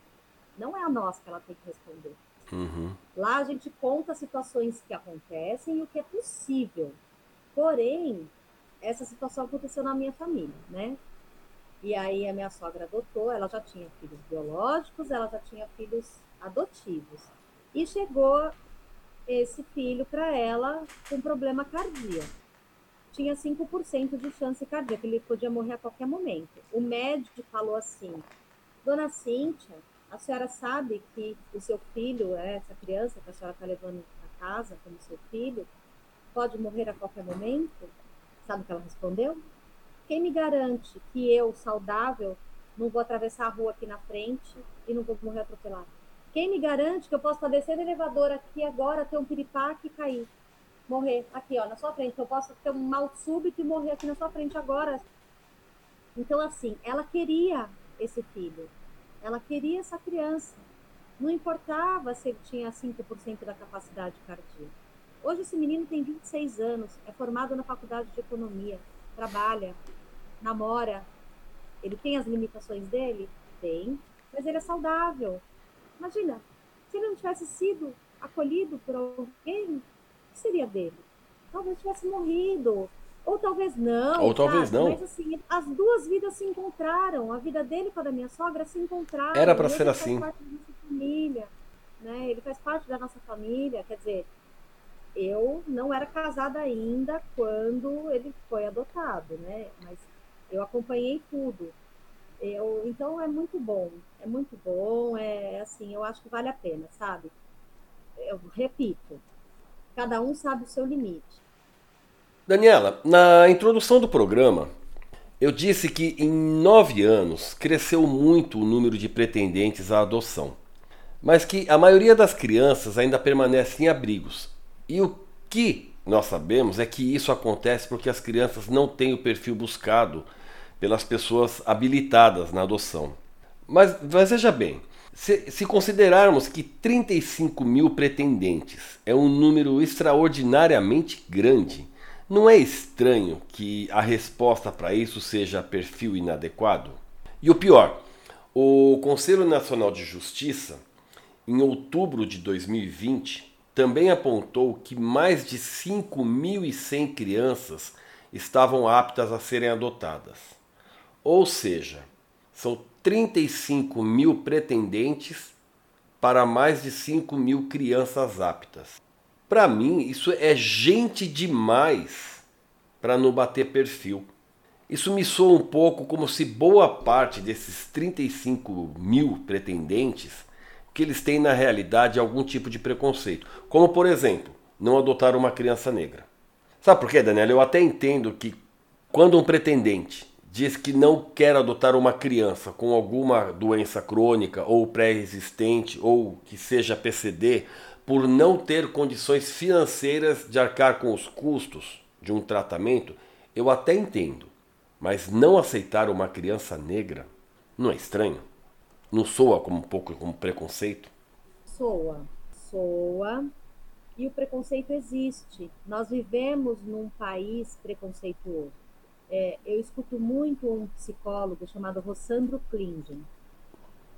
não é a nós que ela tem que responder. Uhum. Lá a gente conta situações que acontecem e o que é possível. Porém, essa situação aconteceu na minha família, né? E aí a minha sogra adotou, ela já tinha filhos biológicos, ela já tinha filhos adotivos. E chegou esse filho para ela com problema cardíaco. Tinha 5% de chance cardíaca, ele podia morrer a qualquer momento. O médico falou assim: Dona Cíntia, a senhora sabe que o seu filho, é essa criança que a senhora está levando para casa como seu filho, pode morrer a qualquer momento? Sabe o que ela respondeu? Quem me garante que eu, saudável, não vou atravessar a rua aqui na frente e não vou morrer atropelado? Quem me garante que eu posso estar descendo o elevador aqui agora, ter um piripaque e cair? Morrer aqui, ó, na sua frente. Eu posso ter um mal súbito e morrer aqui na sua frente agora. Então, assim, ela queria esse filho. Ela queria essa criança. Não importava se ele tinha 5% da capacidade cardíaca. Hoje esse menino tem 26 anos, é formado na faculdade de economia, trabalha, namora. Ele tem as limitações dele? Tem, mas ele é saudável. Imagina, se ele não tivesse sido acolhido por alguém, o que seria dele? Talvez tivesse morrido, ou talvez não. Ou talvez não. Mas assim, as duas vidas se encontraram. A vida dele com a da minha sogra se encontraram. Era para ser assim. Ele faz parte da nossa família. Né? Ele faz parte da nossa família. Quer dizer, eu não era casada ainda quando ele foi adotado, né? Mas eu acompanhei tudo. Eu, então é muito bom, é muito bom, é assim, eu acho que vale a pena, sabe? Eu repito, cada um sabe o seu limite. Daniela, na introdução do programa, eu disse que em nove anos cresceu muito o número de pretendentes à adoção, mas que a maioria das crianças ainda permanece em abrigos. E o que nós sabemos é que isso acontece porque as crianças não têm o perfil buscado pelas pessoas habilitadas na adoção. Mas, mas veja bem, se, se, considerarmos que 35 mil pretendentes é um número extraordinariamente grande, não é estranho que a resposta para isso seja perfil inadequado? E o pior, o Conselho Nacional de Justiça, em outubro de 2020, também apontou que mais de 5.100 crianças estavam aptas a serem adotadas. Ou seja, são 35 mil pretendentes para mais de 5 mil crianças aptas. Para mim, isso é gente demais para não bater perfil. Isso me soa um pouco como se boa parte desses 35 mil pretendentes que eles têm na realidade algum tipo de preconceito. Como, por exemplo, não adotar uma criança negra. Sabe por quê, Daniela? Eu até entendo que quando um pretendente diz que não quer adotar uma criança com alguma doença crônica ou pré-existente ou que seja PCD por não ter condições financeiras de arcar com os custos de um tratamento, eu até entendo. Mas não aceitar uma criança negra não é estranho? Não soa como um pouco como preconceito? Soa, soa. E o preconceito existe. Nós vivemos num país preconceituoso é, eu escuto muito um psicólogo chamado Rossandro Klingen.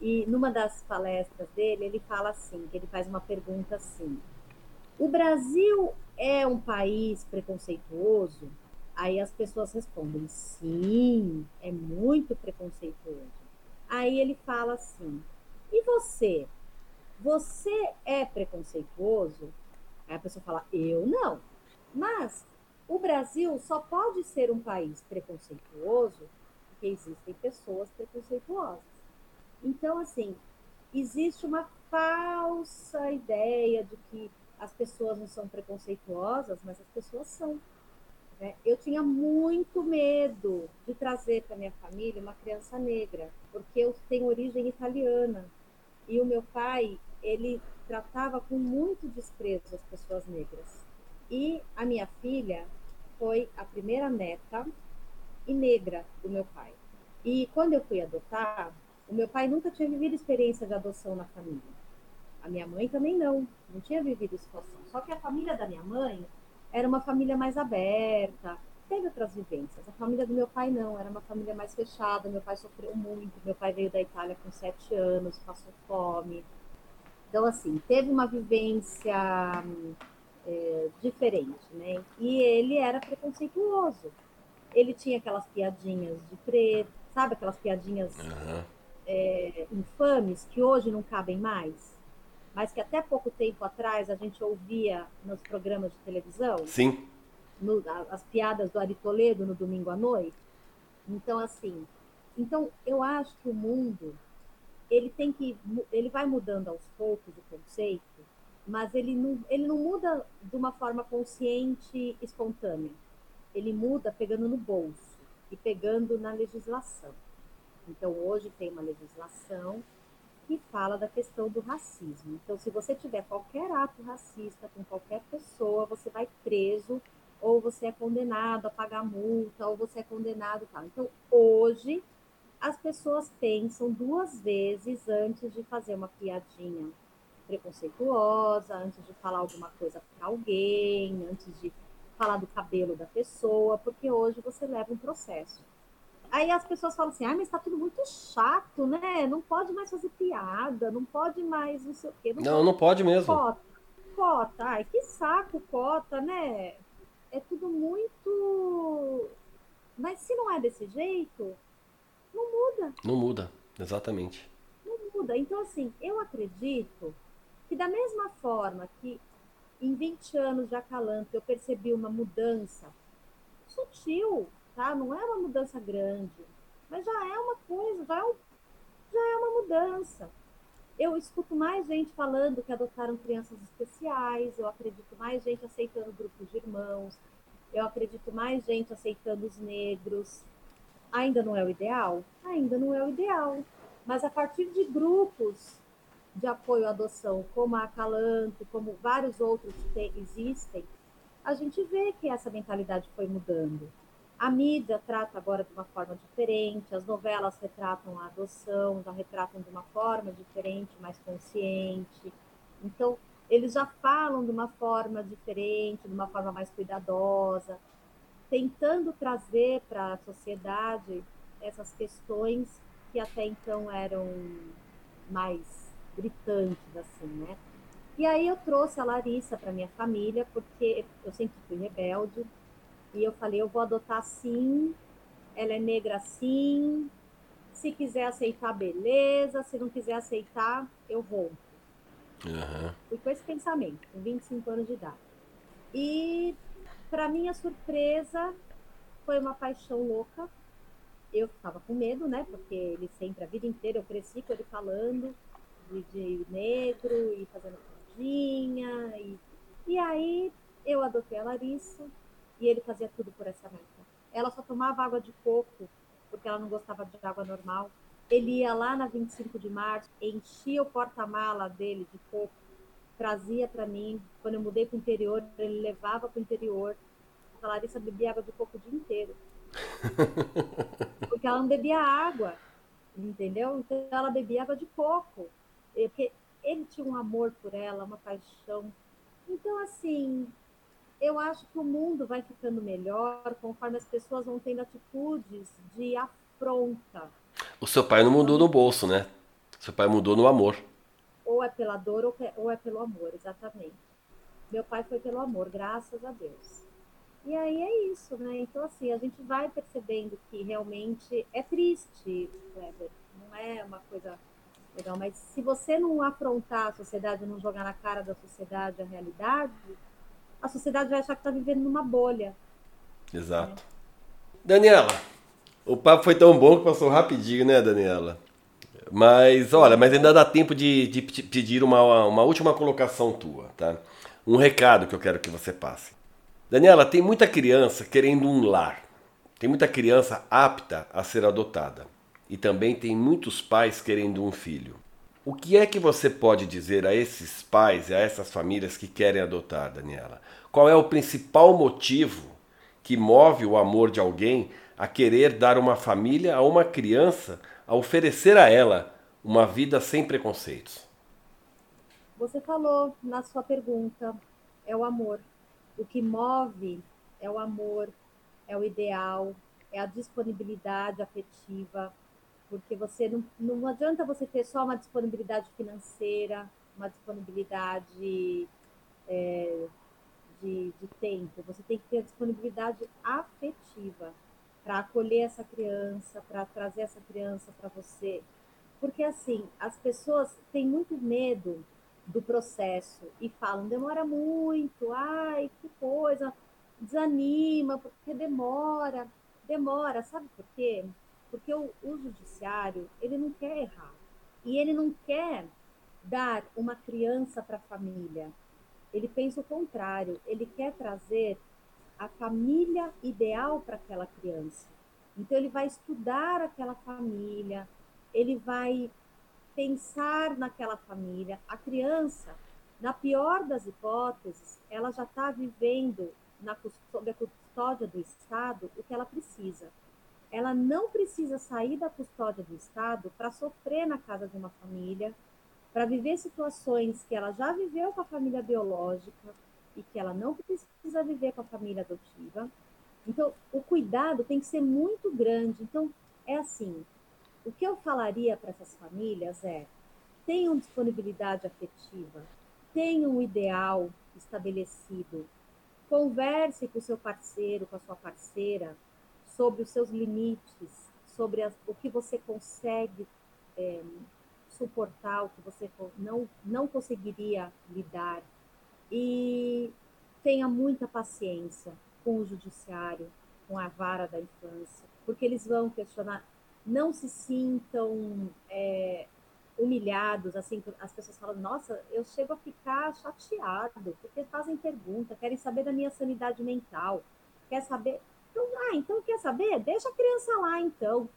E numa das palestras dele, ele fala assim, que ele faz uma pergunta assim: O Brasil é um país preconceituoso? Aí as pessoas respondem: Sim, é muito preconceituoso. Aí ele fala assim: E você? Você é preconceituoso? Aí a pessoa fala: Eu não. Mas o Brasil só pode ser um país preconceituoso porque existem pessoas preconceituosas. Então, assim, existe uma falsa ideia de que as pessoas não são preconceituosas, mas as pessoas são. Né? Eu tinha muito medo de trazer para minha família uma criança negra, porque eu tenho origem italiana e o meu pai ele tratava com muito desprezo as pessoas negras. E a minha filha foi a primeira neta e negra do meu pai. E quando eu fui adotar, o meu pai nunca tinha vivido experiência de adoção na família. A minha mãe também não, não tinha vivido situação. Só que a família da minha mãe era uma família mais aberta, teve outras vivências. A família do meu pai não, era uma família mais fechada. Meu pai sofreu muito. Meu pai veio da Itália com sete anos, passou fome. Então, assim, teve uma vivência é, diferente, né? E ele era preconceituoso. Ele tinha aquelas piadinhas de preto, sabe aquelas piadinhas uhum. É, infames que hoje não cabem mais, mas que até pouco tempo atrás a gente ouvia nos programas de televisão. Sim. No, as piadas do Ari Toledo no domingo à noite. Então, assim, então eu acho que o mundo ele tem que ele vai mudando aos poucos o conceito mas ele não, ele não muda de uma forma consciente espontânea. Ele muda pegando no bolso e pegando na legislação. Então, hoje tem uma legislação que fala da questão do racismo. Então, se você tiver qualquer ato racista com qualquer pessoa, você vai preso ou você é condenado a pagar multa ou você é condenado tal. Então, hoje as pessoas pensam duas vezes antes de fazer uma piadinha preconceituosa, antes de falar alguma coisa para alguém, antes de falar do cabelo da pessoa, porque hoje você leva um processo. Aí as pessoas falam assim, ah, mas está tudo muito chato, né? Não pode mais fazer piada, não pode mais não sei o quê. Não, não pode, não pode mesmo. Cota, cota, ai, que saco cota, né? É tudo muito... Mas se não é desse jeito, não muda. Não muda, exatamente. Não muda. Então, assim, eu acredito que da mesma forma que em 20 anos de acalanto eu percebi uma mudança sutil, tá? Não é uma mudança grande, Mas já é uma coisa, já é, um, já é uma mudança. Eu escuto mais gente falando que adotaram crianças especiais, eu acredito mais gente aceitando grupos de irmãos, eu acredito mais gente aceitando os negros. Ainda não é o ideal? Ainda não é o ideal. Mas a partir de grupos de apoio à adoção, como a Acalanto, como vários outros que existem, a gente vê que essa mentalidade foi mudando. A mídia trata agora de uma forma diferente, as novelas retratam a adoção, já retratam de uma forma diferente, mais consciente. Então, eles já falam de uma forma diferente, de uma forma mais cuidadosa, tentando trazer para a sociedade essas questões que até então eram mais gritantes, assim, né? E aí eu trouxe a Larissa para minha família, porque eu sempre fui rebelde, e eu falei, eu vou adotar sim, ela é negra sim, se quiser aceitar, beleza, se não quiser aceitar, eu rompo. Uhum. Fui com esse pensamento, com 25 anos de idade. E, para minha surpresa, foi uma paixão louca. Eu ficava com medo, né? Porque ele sempre, a vida inteira, eu cresci com ele falando de, de negro e fazendo pudinha. E, e aí eu adotei a Larissa e ele fazia tudo por essa meta. Ela só tomava água de coco porque ela não gostava de água normal. Ele ia lá na 25 de março, enchia o porta-mala dele de coco, trazia para mim. Quando eu mudei para o interior, ele levava para o interior. A Larissa bebia água de coco o dia inteiro. Porque ela não bebia água, entendeu? Então ela bebia água de coco. Porque ele tinha um amor por ela, uma paixão. Então, assim, eu acho que o mundo vai ficando melhor conforme as pessoas vão tendo atitudes de afronta o seu pai não mudou no bolso, né? Seu pai mudou no amor. Ou é pela dor ou, ou é pelo amor, exatamente. Meu pai foi pelo amor, graças a Deus. E aí é isso, né? Então, assim, a gente vai percebendo que realmente é triste, Kleber. Não é uma coisa legal. Mas se você não afrontar a sociedade, não jogar na cara da sociedade a realidade, a sociedade vai achar que está vivendo numa bolha. Exato. Né? Daniela, o papo foi tão bom que passou rapidinho, né, Daniela? Mas, olha, mas ainda dá tempo de, de pedir uma, uma última colocação tua, tá? Um recado que eu quero que você passe. Daniela, tem muita criança querendo um lar. Tem muita criança apta a ser adotada. E também tem muitos pais querendo um filho. O que é que você pode dizer a esses pais e a essas famílias que querem adotar, Daniela? Qual é o principal motivo que move o amor de alguém a querer dar uma família a uma criança, a oferecer a ela uma vida sem preconceitos? Você falou na sua pergunta, é o amor. O que move é o amor, é o ideal, é a disponibilidade afetiva, porque você não, não adianta você ter só uma disponibilidade financeira, uma disponibilidade é, de, de tempo, você tem que ter a disponibilidade afetiva para acolher essa criança, para trazer essa criança para você. Porque, assim, as pessoas têm muito medo do processo e falam, demora muito, ai, que coisa, desanima, porque demora, demora, sabe por quê? Porque o, o judiciário, ele não quer errar. E ele não quer dar uma criança para a família. Ele pensa o contrário, ele quer trazer a família ideal para aquela criança. Então, ele vai estudar aquela família, ele vai pensar naquela família. A criança, na pior das hipóteses, ela já está vivendo na sob a custódia do Estado o que ela precisa. Ela não precisa sair da custódia do Estado para sofrer na casa de uma família, para viver situações que ela já viveu com a família biológica, e que ela não precisa viver com a família adotiva. Então, o cuidado tem que ser muito grande. Então, é assim: o que eu falaria para essas famílias é: tenham disponibilidade afetiva, tenham um ideal estabelecido, converse com o seu parceiro, com a sua parceira, sobre os seus limites, sobre as, o que você consegue é, suportar, o que você não, não conseguiria lidar e tenha muita paciência com o judiciário, com a vara da infância, porque eles vão questionar. não se sintam é, humilhados, assim, as pessoas falam, nossa, eu chego a ficar chateado, porque fazem pergunta, querem saber da minha sanidade mental, quer saber, então, ah, então quer saber? Deixa a criança lá, então.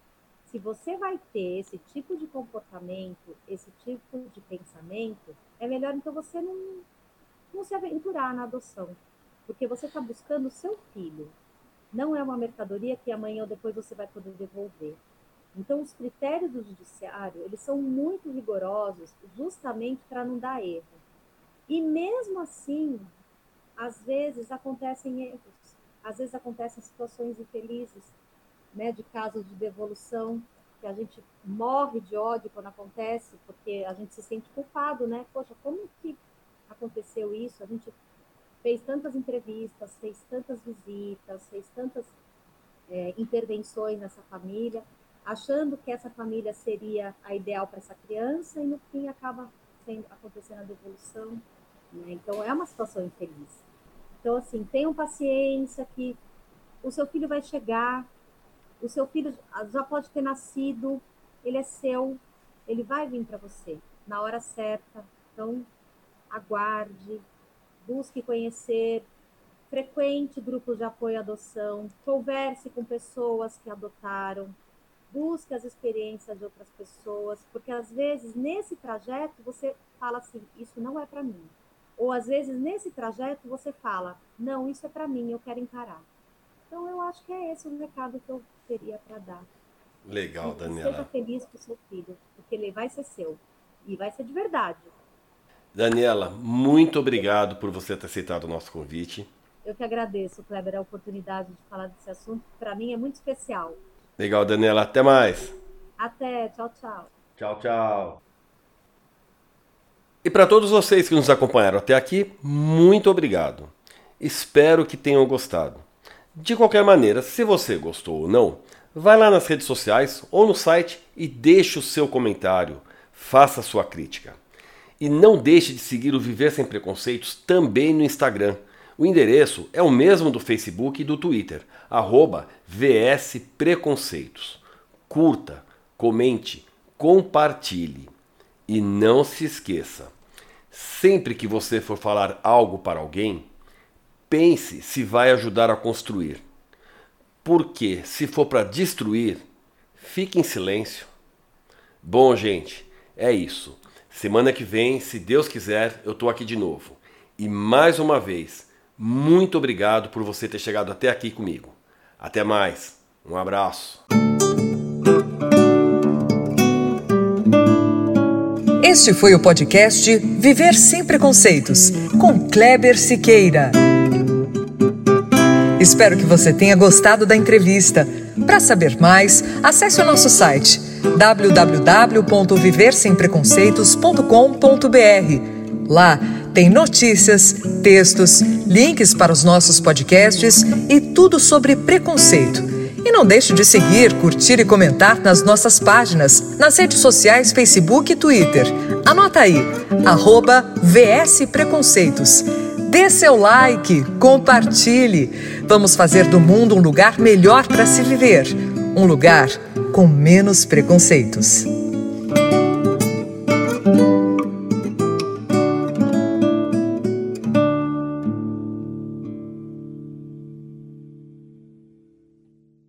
Se você vai ter esse tipo de comportamento, esse tipo de pensamento, é melhor então você não, não se aventurar na adoção, porque você está buscando o seu filho. Não é uma mercadoria que amanhã ou depois você vai poder devolver. Então, os critérios do judiciário, eles são muito rigorosos justamente para não dar erro. E mesmo assim, às vezes acontecem erros, às vezes acontecem situações infelizes, né, de casos de devolução, que a gente morre de ódio quando acontece, porque a gente se sente culpado, né? Poxa, como que aconteceu isso? A gente fez tantas entrevistas, fez tantas visitas, fez tantas é, intervenções nessa família, achando que essa família seria a ideal para essa criança e no fim acaba sendo, acontecendo a devolução. Né? Então é uma situação infeliz. Então assim, tenham paciência que o seu filho vai chegar, o seu filho já pode ter nascido, ele é seu, ele vai vir para você na hora certa. Então aguarde, busque conhecer, frequente grupos de apoio à adoção, converse com pessoas que adotaram, busque as experiências de outras pessoas, porque às vezes nesse trajeto você fala assim, isso não é para mim. Ou às vezes nesse trajeto você fala, não, isso é para mim, eu quero encarar. Então eu acho que é esse o recado que eu teria para dar. Legal, Daniela. Seja feliz com o seu filho, porque ele vai ser seu e vai ser de verdade. Daniela, muito obrigado por você ter aceitado o nosso convite. Eu que agradeço, Kleber, a oportunidade de falar desse assunto. Para mim é muito especial. Legal, Daniela. Até mais. Até. Tchau, tchau. Tchau, tchau. E para todos vocês que nos acompanharam até aqui, muito obrigado. Espero que tenham gostado. De qualquer maneira, se você gostou ou não, vai lá nas redes sociais ou no site e deixe o seu comentário. Faça sua crítica. E não deixe de seguir o Viver Sem Preconceitos também no Instagram. O endereço é o mesmo do Facebook e do Twitter, arroba VS Preconceitos. Curta, comente, compartilhe. E não se esqueça, sempre que você for falar algo para alguém, pense se vai ajudar a construir. Porque se for para destruir, fique em silêncio. Bom, gente, é isso. Semana que vem, se Deus quiser, eu estou aqui de novo. E mais uma vez, muito obrigado por você ter chegado até aqui comigo. Até mais. Um abraço. Este foi o podcast Viver Sem Preconceitos, com Kleber Siqueira. Espero que você tenha gostado da entrevista. Para saber mais, acesse o nosso site www.viversempreconceitos.com.br. Lá tem notícias, textos, links para os nossos podcasts e tudo sobre preconceito. E não deixe de seguir, curtir e comentar nas nossas páginas, nas redes sociais Facebook e Twitter. Anota aí, arroba VS Preconceitos. Dê seu like, compartilhe. Vamos fazer do mundo um lugar melhor para se viver. Um lugar com menos preconceitos.